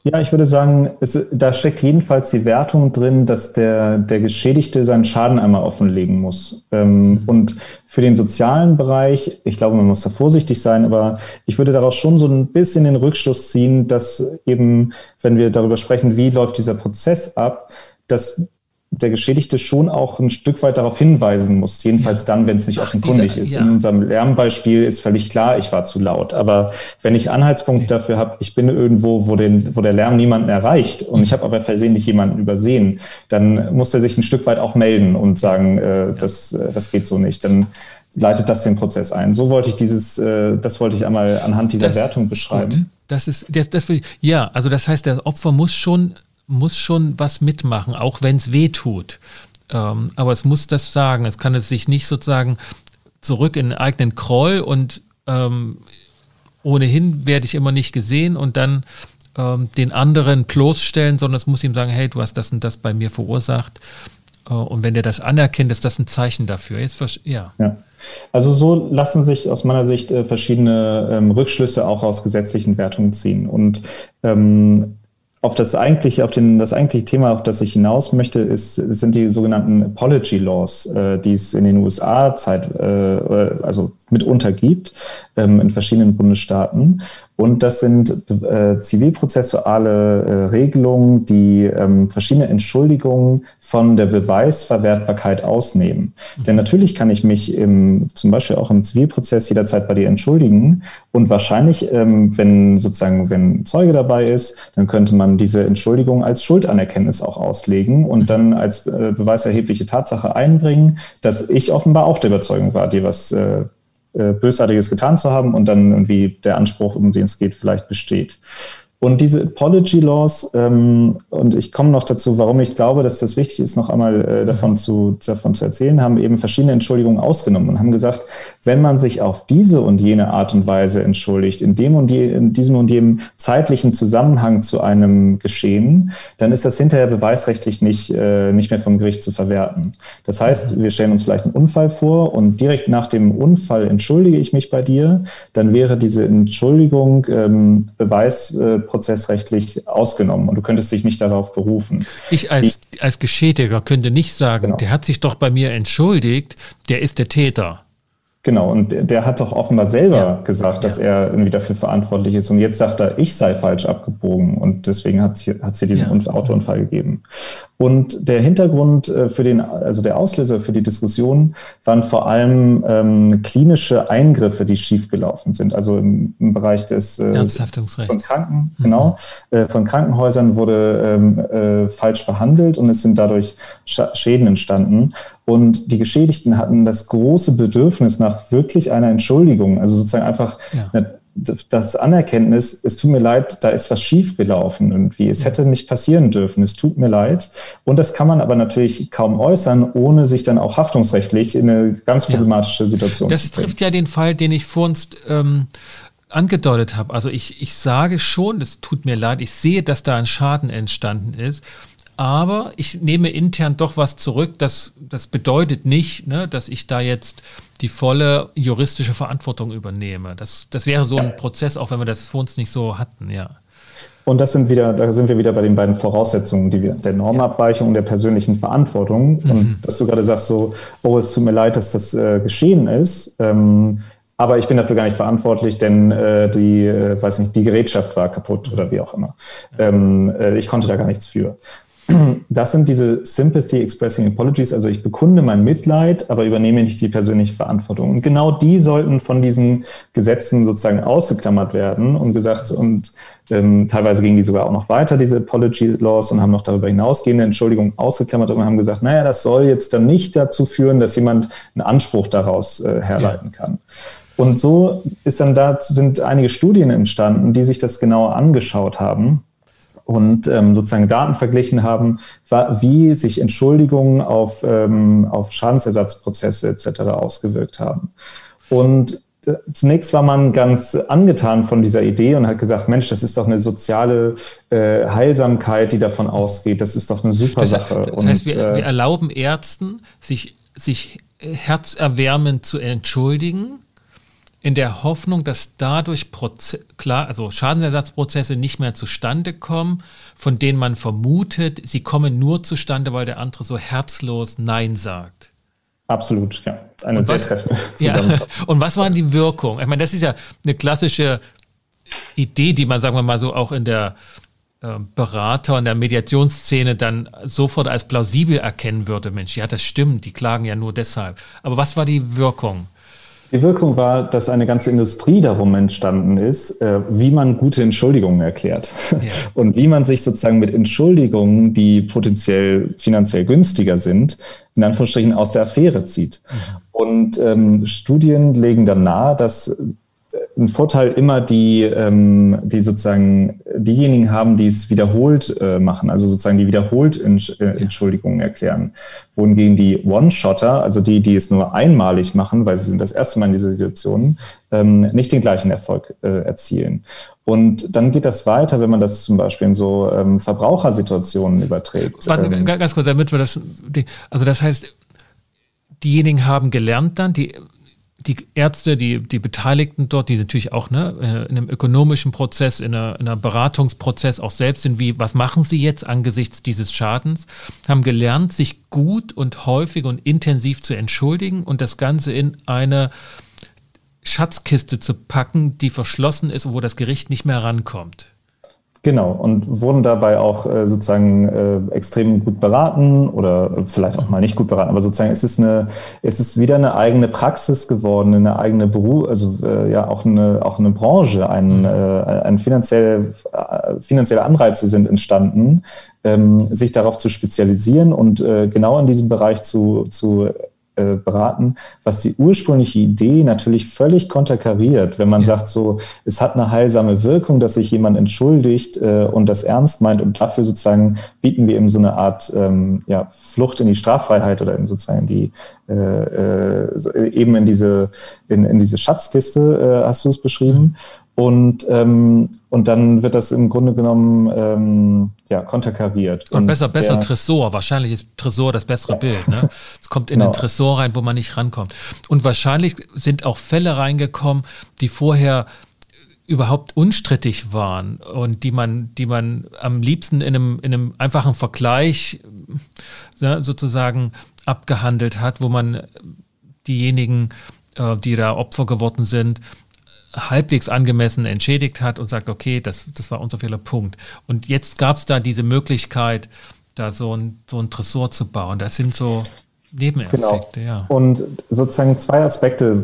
Speaker 1: ja, ich würde sagen, es, da steckt jedenfalls die Wertung drin, dass der, der Geschädigte seinen Schaden einmal offenlegen muss. Ähm, mhm. Und für den sozialen Bereich, ich glaube, man muss da vorsichtig sein, aber ich würde daraus schon so ein bisschen den Rückschluss ziehen, dass eben, wenn wir darüber sprechen, wie läuft dieser Prozess ab, dass der Geschädigte schon auch ein Stück weit darauf hinweisen muss, jedenfalls ja. dann, wenn es nicht Ach, offenkundig dieser, ist. Ja. In unserem Lärmbeispiel ist völlig klar, ich war zu laut. Aber wenn ich Anhaltspunkt ja. dafür habe, ich bin irgendwo, wo, den, wo der Lärm niemanden erreicht und mhm. ich habe aber versehentlich jemanden übersehen, dann muss er sich ein Stück weit auch melden und sagen, äh, das, äh, das geht so nicht. Dann leitet das den Prozess ein. So wollte ich dieses, äh, das wollte ich einmal anhand dieser das, Wertung beschreiben. Gut.
Speaker 2: Das ist, das, das ja, also das heißt, der Opfer muss schon muss schon was mitmachen, auch wenn es weh tut. Ähm, aber es muss das sagen. Es kann es sich nicht sozusagen zurück in den eigenen Kroll und ähm, ohnehin werde ich immer nicht gesehen und dann ähm, den anderen bloßstellen, sondern es muss ihm sagen, hey, du hast das und das bei mir verursacht. Äh, und wenn der das anerkennt, ist das ein Zeichen dafür. Jetzt,
Speaker 1: ja. ja. Also so lassen sich aus meiner Sicht äh, verschiedene ähm, Rückschlüsse auch aus gesetzlichen Wertungen ziehen. Und ähm, auf das eigentliche, auf den, das eigentliche Thema, auf das ich hinaus möchte, ist, sind die sogenannten Apology Laws, äh, die es in den USA Zeit, äh, also mitunter gibt, ähm, in verschiedenen Bundesstaaten. Und das sind äh, zivilprozessuale äh, Regelungen, die ähm, verschiedene Entschuldigungen von der Beweisverwertbarkeit ausnehmen. Mhm. Denn natürlich kann ich mich im, zum Beispiel auch im Zivilprozess jederzeit bei dir entschuldigen. Und wahrscheinlich, ähm, wenn sozusagen, wenn Zeuge dabei ist, dann könnte man diese Entschuldigung als Schuldanerkenntnis auch auslegen und mhm. dann als äh, beweiserhebliche Tatsache einbringen, dass ich offenbar auch der Überzeugung war, dir was äh, äh, Bösartiges getan zu haben und dann irgendwie der Anspruch, um den es geht, vielleicht besteht. Und diese Apology Laws, ähm, und ich komme noch dazu, warum ich glaube, dass das wichtig ist, noch einmal äh, davon, zu, davon zu erzählen, haben eben verschiedene Entschuldigungen ausgenommen und haben gesagt, wenn man sich auf diese und jene Art und Weise entschuldigt, in dem und je, in diesem und jenem zeitlichen Zusammenhang zu einem Geschehen, dann ist das hinterher beweisrechtlich nicht, äh, nicht mehr vom Gericht zu verwerten. Das heißt, wir stellen uns vielleicht einen Unfall vor und direkt nach dem Unfall entschuldige ich mich bei dir, dann wäre diese Entschuldigung ähm, Beweis äh, prozessrechtlich ausgenommen und du könntest dich nicht darauf berufen.
Speaker 2: Ich als, Die, als Geschädiger könnte nicht sagen, genau. der hat sich doch bei mir entschuldigt, der ist der Täter.
Speaker 1: Genau, und der hat doch offenbar selber ja. gesagt, dass ja. er irgendwie dafür verantwortlich ist. Und jetzt sagt er, ich sei falsch abgebogen. Und deswegen hat es hier diesen ja. Autounfall gegeben. Und der Hintergrund äh, für den, also der Auslöser für die Diskussion waren vor allem ähm, klinische Eingriffe, die schiefgelaufen sind. Also im, im Bereich des
Speaker 2: äh,
Speaker 1: von Kranken, mhm. genau, äh, von Krankenhäusern wurde ähm, äh, falsch behandelt und es sind dadurch Schäden entstanden. Und die Geschädigten hatten das große Bedürfnis nach wirklich einer Entschuldigung, also sozusagen einfach ja. eine das Anerkenntnis, es tut mir leid, da ist was schiefgelaufen irgendwie. Es hätte nicht passieren dürfen, es tut mir leid. Und das kann man aber natürlich kaum äußern, ohne sich dann auch haftungsrechtlich in eine ganz problematische Situation
Speaker 2: das zu bringen. Das trifft ja den Fall, den ich vor uns ähm, angedeutet habe. Also ich, ich sage schon, es tut mir leid, ich sehe, dass da ein Schaden entstanden ist aber ich nehme intern doch was zurück. Das, das bedeutet nicht, ne, dass ich da jetzt die volle juristische Verantwortung übernehme. Das, das wäre so ein Prozess, auch wenn wir das vor uns nicht so hatten, ja.
Speaker 1: Und das sind wieder, da sind wir wieder bei den beiden Voraussetzungen, die wir, der Normabweichung und der persönlichen Verantwortung. Mhm. Und dass du gerade sagst so, oh, es tut mir leid, dass das äh, geschehen ist. Ähm, aber ich bin dafür gar nicht verantwortlich, denn äh, die, äh, weiß nicht, die Gerätschaft war kaputt oder wie auch immer. Ähm, äh, ich konnte da gar nichts für. Das sind diese Sympathy Expressing Apologies, also ich bekunde mein Mitleid, aber übernehme nicht die persönliche Verantwortung. Und genau die sollten von diesen Gesetzen sozusagen ausgeklammert werden und gesagt, und ähm, teilweise gingen die sogar auch noch weiter, diese Apology Laws, und haben noch darüber hinausgehende Entschuldigungen ausgeklammert und haben gesagt, naja, das soll jetzt dann nicht dazu führen, dass jemand einen Anspruch daraus äh, herleiten kann. Und so ist dann da, sind einige Studien entstanden, die sich das genauer angeschaut haben und ähm, sozusagen Daten verglichen haben, wie sich Entschuldigungen auf, ähm, auf Schadensersatzprozesse etc. ausgewirkt haben. Und äh, zunächst war man ganz angetan von dieser Idee und hat gesagt, Mensch, das ist doch eine soziale äh, Heilsamkeit, die davon ausgeht. Das ist doch eine super das, Sache.
Speaker 2: Das heißt, und, wir, äh, wir erlauben Ärzten, sich, sich herzerwärmend zu entschuldigen in der Hoffnung, dass dadurch Proze klar, also Schadensersatzprozesse nicht mehr zustande kommen, von denen man vermutet, sie kommen nur zustande, weil der andere so herzlos Nein sagt.
Speaker 1: Absolut, ja. Eine und sehr was, treffende
Speaker 2: ja. Und was waren die Wirkungen? Ich meine, das ist ja eine klassische Idee, die man, sagen wir mal so, auch in der äh, Berater in der Mediationsszene dann sofort als plausibel erkennen würde. Mensch, ja, das stimmt, die klagen ja nur deshalb. Aber was war die Wirkung?
Speaker 1: Die Wirkung war, dass eine ganze Industrie darum entstanden ist, äh, wie man gute Entschuldigungen erklärt ja. und wie man sich sozusagen mit Entschuldigungen, die potenziell finanziell günstiger sind, in Anführungsstrichen aus der Affäre zieht. Mhm. Und ähm, Studien legen dann nahe, dass ein Vorteil immer die, ähm, die sozusagen diejenigen haben, die es wiederholt äh, machen, also sozusagen die wiederholt Entsch äh, Entschuldigungen erklären. Wohingegen die One-Shotter, also die, die es nur einmalig machen, weil sie sind das erste Mal in dieser Situation, ähm, nicht den gleichen Erfolg äh, erzielen. Und dann geht das weiter, wenn man das zum Beispiel in so ähm, Verbrauchersituationen überträgt.
Speaker 2: Warte, ähm, ganz kurz, damit wir das, also das heißt, diejenigen haben gelernt dann, die die Ärzte, die, die Beteiligten dort, die natürlich auch ne, äh, in einem ökonomischen Prozess, in, einer, in einem Beratungsprozess auch selbst sind, wie, was machen sie jetzt angesichts dieses Schadens, haben gelernt, sich gut und häufig und intensiv zu entschuldigen und das Ganze in eine Schatzkiste zu packen, die verschlossen ist und wo das Gericht nicht mehr rankommt.
Speaker 1: Genau, und wurden dabei auch äh, sozusagen äh, extrem gut beraten oder vielleicht auch mal nicht gut beraten, aber sozusagen es ist eine, es ist wieder eine eigene Praxis geworden, eine eigene Beruf, also äh, ja auch eine, auch eine Branche, ein, mhm. äh, ein finanziell, äh, finanzielle Anreize sind entstanden, ähm, sich darauf zu spezialisieren und äh, genau in diesem Bereich zu, zu äh, beraten, was die ursprüngliche Idee natürlich völlig konterkariert, wenn man ja. sagt, so, es hat eine heilsame Wirkung, dass sich jemand entschuldigt äh, und das ernst meint und dafür sozusagen bieten wir eben so eine Art ähm, ja, Flucht in die Straffreiheit oder in sozusagen die äh, äh, eben in diese in, in diese Schatzkiste äh, hast du es beschrieben. Mhm. Und, ähm, und dann wird das im Grunde genommen ähm, ja, konterkariert.
Speaker 2: Und, und besser, besser der, Tresor. Wahrscheinlich ist Tresor das bessere ja. Bild. Ne? Es kommt in genau. den Tresor rein, wo man nicht rankommt. Und wahrscheinlich sind auch Fälle reingekommen, die vorher überhaupt unstrittig waren und die man, die man am liebsten in einem, in einem einfachen Vergleich ja, sozusagen abgehandelt hat, wo man diejenigen, äh, die da Opfer geworden sind, halbwegs angemessen entschädigt hat und sagt, okay, das, das war unser Fehler, Punkt. Und jetzt gab es da diese Möglichkeit, da so ein, so ein Tresor zu bauen. Das sind so Nebeneffekte,
Speaker 1: genau. ja. Und sozusagen zwei Aspekte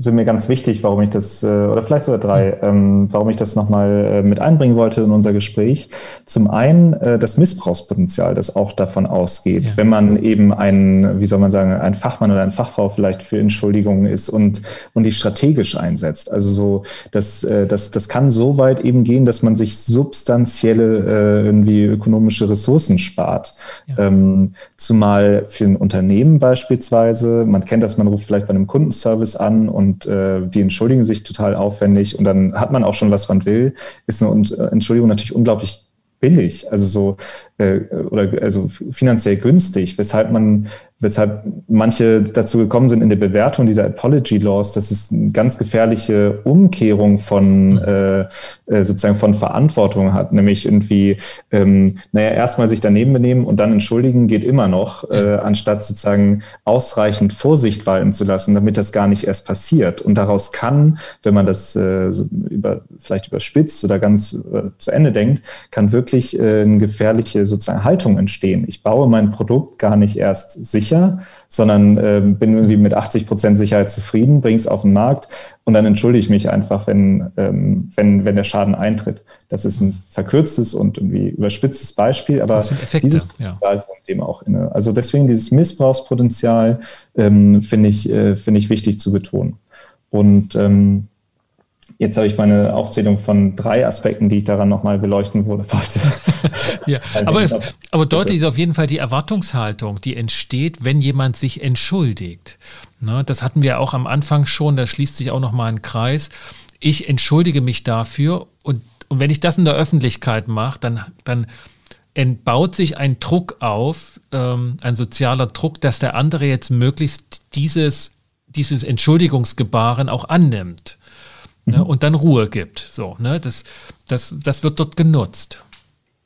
Speaker 1: sind mir ganz wichtig, warum ich das, äh, oder vielleicht sogar drei, ähm, warum ich das nochmal äh, mit einbringen wollte in unser Gespräch. Zum einen äh, das Missbrauchspotenzial, das auch davon ausgeht, ja. wenn man eben ein, wie soll man sagen, ein Fachmann oder eine Fachfrau vielleicht für Entschuldigungen ist und, und die strategisch einsetzt. Also so, das, das, das kann so weit eben gehen, dass man sich substanzielle irgendwie ökonomische Ressourcen spart. Ja. Ähm, zumal für ein Unternehmen beispielsweise, man kennt das, man ruft vielleicht bei einem Kundenservice an und und äh, die entschuldigen sich total aufwendig und dann hat man auch schon, was man will, ist eine äh, Entschuldigung natürlich unglaublich billig, also so äh, oder also finanziell günstig, weshalb man weshalb manche dazu gekommen sind in der Bewertung dieser Apology Laws, dass es eine ganz gefährliche Umkehrung von äh, äh, sozusagen von Verantwortung hat, nämlich irgendwie, ähm, naja, erstmal sich daneben benehmen und dann entschuldigen geht immer noch, äh, anstatt sozusagen ausreichend Vorsicht walten zu lassen, damit das gar nicht erst passiert. Und daraus kann, wenn man das äh, über, vielleicht überspitzt oder ganz äh, zu Ende denkt, kann wirklich äh, eine gefährliche sozusagen Haltung entstehen. Ich baue mein Produkt gar nicht erst sicher sicher, sondern äh, bin irgendwie mit 80 Prozent Sicherheit zufrieden, bringe es auf den Markt und dann entschuldige ich mich einfach, wenn, ähm, wenn, wenn der Schaden eintritt. Das ist ein verkürztes und irgendwie überspitztes Beispiel, aber Effekte, dieses Potenzial ja. von dem auch inne. Also deswegen dieses Missbrauchspotenzial ähm, finde ich, äh, finde ich wichtig zu betonen. Und ähm, Jetzt habe ich meine Aufzählung von drei Aspekten, die ich daran nochmal beleuchten wollte.
Speaker 2: ja, aber, aber deutlich ist auf jeden Fall die Erwartungshaltung, die entsteht, wenn jemand sich entschuldigt. Ne, das hatten wir auch am Anfang schon, da schließt sich auch nochmal ein Kreis. Ich entschuldige mich dafür und, und wenn ich das in der Öffentlichkeit mache, dann, dann entbaut sich ein Druck auf, ähm, ein sozialer Druck, dass der andere jetzt möglichst dieses, dieses Entschuldigungsgebaren auch annimmt ne, und dann Ruhe gibt. So, ne, das, das, das wird dort genutzt.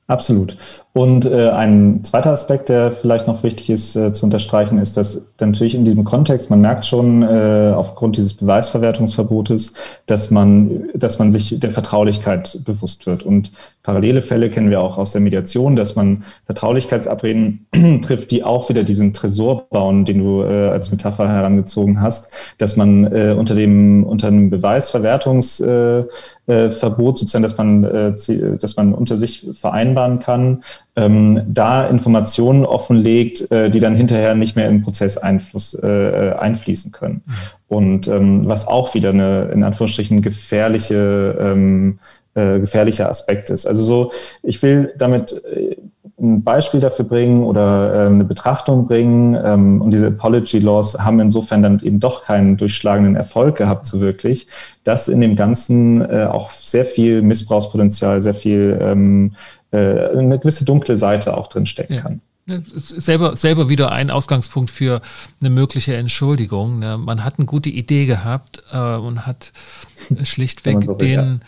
Speaker 1: Absolut. Und äh, ein zweiter Aspekt, der vielleicht noch wichtig ist äh, zu unterstreichen, ist, dass natürlich in diesem Kontext, man merkt schon äh, aufgrund dieses Beweisverwertungsverbotes, dass man, dass man sich der Vertraulichkeit bewusst wird. Und parallele Fälle kennen wir auch aus der Mediation, dass man Vertraulichkeitsabreden trifft, die auch wieder diesen Tresor bauen, den du äh, als Metapher herangezogen hast, dass man äh, unter dem unter einem Beweisverwertungsverbot äh, Verbot sozusagen, dass man, äh, dass man unter sich vereinbaren kann, ähm, da Informationen offenlegt, äh, die dann hinterher nicht mehr im Prozess Einfluss, äh, einfließen können. Mhm. Und ähm, was auch wieder eine, in Anführungsstrichen, gefährliche, ähm, äh, gefährlicher Aspekt ist. Also so, ich will damit äh, ein Beispiel dafür bringen oder äh, eine Betrachtung bringen. Ähm, und diese Apology Laws haben insofern dann eben doch keinen durchschlagenden Erfolg gehabt, so wirklich, dass in dem Ganzen äh, auch sehr viel Missbrauchspotenzial, sehr viel ähm, äh, eine gewisse dunkle Seite auch drin stecken ja. kann.
Speaker 2: Selber, selber wieder ein Ausgangspunkt für eine mögliche Entschuldigung. Ne? Man hat eine gute Idee gehabt und hat schlichtweg so den, ja.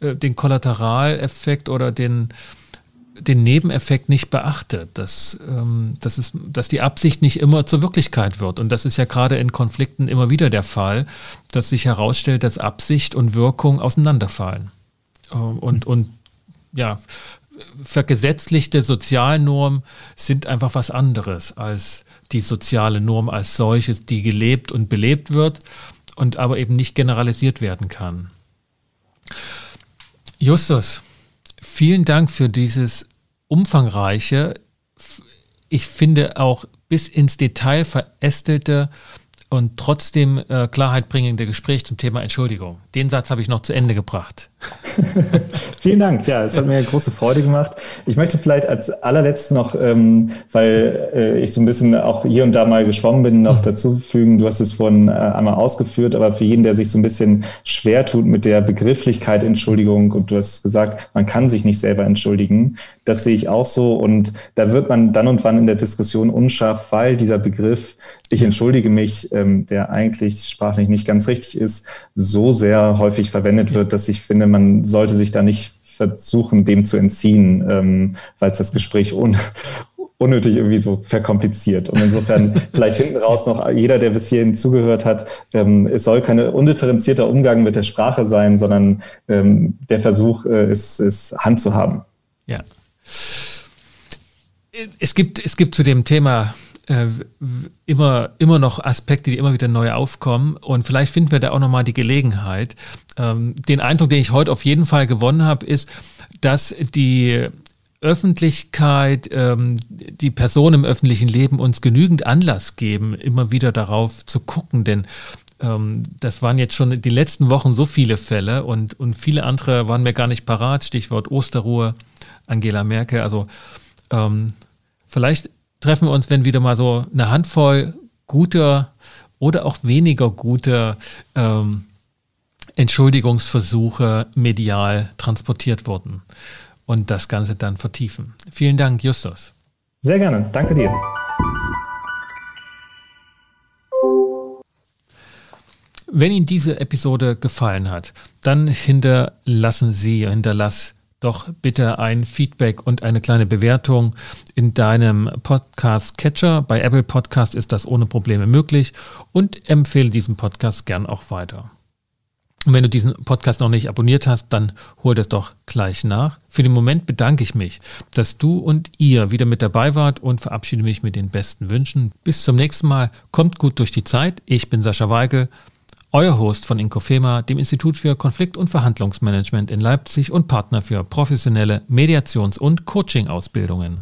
Speaker 2: Äh, den Kollateraleffekt oder den, den Nebeneffekt nicht beachtet, dass, ähm, dass, es, dass die Absicht nicht immer zur Wirklichkeit wird. Und das ist ja gerade in Konflikten immer wieder der Fall, dass sich herausstellt, dass Absicht und Wirkung auseinanderfallen. Äh, und, und ja, vergesetzlichte Sozialnormen sind einfach was anderes als die soziale Norm als solches, die gelebt und belebt wird und aber eben nicht generalisiert werden kann. Justus, vielen Dank für dieses umfangreiche, ich finde auch bis ins Detail verästelte und trotzdem äh, Klarheit bringende Gespräch zum Thema Entschuldigung. Den Satz habe ich noch zu Ende gebracht.
Speaker 1: Vielen Dank. Ja, es hat mir große Freude gemacht. Ich möchte vielleicht als allerletztes noch, ähm, weil äh, ich so ein bisschen auch hier und da mal geschwommen bin, noch mhm. dazu fügen. Du hast es vorhin äh, einmal ausgeführt, aber für jeden, der sich so ein bisschen schwer tut mit der Begrifflichkeit Entschuldigung und du hast gesagt, man kann sich nicht selber entschuldigen, das sehe ich auch so und da wird man dann und wann in der Diskussion unscharf, weil dieser Begriff, ich entschuldige mich, ähm, der eigentlich sprachlich nicht ganz richtig ist, so sehr häufig verwendet wird, dass ich finde, man sollte sich da nicht versuchen, dem zu entziehen, ähm, weil es das Gespräch un unnötig irgendwie so verkompliziert. Und insofern vielleicht hinten raus noch jeder, der bis hierhin zugehört hat, ähm, es soll kein undifferenzierter Umgang mit der Sprache sein, sondern ähm, der Versuch äh, ist, ist Hand zu haben.
Speaker 2: Ja. Es gibt, es gibt zu dem Thema immer, immer noch Aspekte, die immer wieder neu aufkommen. Und vielleicht finden wir da auch nochmal die Gelegenheit. Ähm, den Eindruck, den ich heute auf jeden Fall gewonnen habe, ist, dass die Öffentlichkeit, ähm, die Personen im öffentlichen Leben uns genügend Anlass geben, immer wieder darauf zu gucken. Denn ähm, das waren jetzt schon die letzten Wochen so viele Fälle und, und viele andere waren mir gar nicht parat. Stichwort Osterruhe, Angela Merkel. Also vielleicht treffen wir uns, wenn wieder mal so eine Handvoll guter oder auch weniger guter ähm, Entschuldigungsversuche medial transportiert wurden und das Ganze dann vertiefen. Vielen Dank, Justus.
Speaker 1: Sehr gerne. Danke dir.
Speaker 2: Wenn Ihnen diese Episode gefallen hat, dann hinterlassen Sie, hinterlass doch bitte ein Feedback und eine kleine Bewertung in deinem Podcast-Catcher. Bei Apple Podcast ist das ohne Probleme möglich und empfehle diesen Podcast gern auch weiter. Und wenn du diesen Podcast noch nicht abonniert hast, dann hol das doch gleich nach. Für den Moment bedanke ich mich, dass du und ihr wieder mit dabei wart und verabschiede mich mit den besten Wünschen. Bis zum nächsten Mal. Kommt gut durch die Zeit. Ich bin Sascha Weigel euer Host von Inkofema, dem Institut für Konflikt- und Verhandlungsmanagement in Leipzig und Partner für professionelle Mediations- und Coaching-Ausbildungen.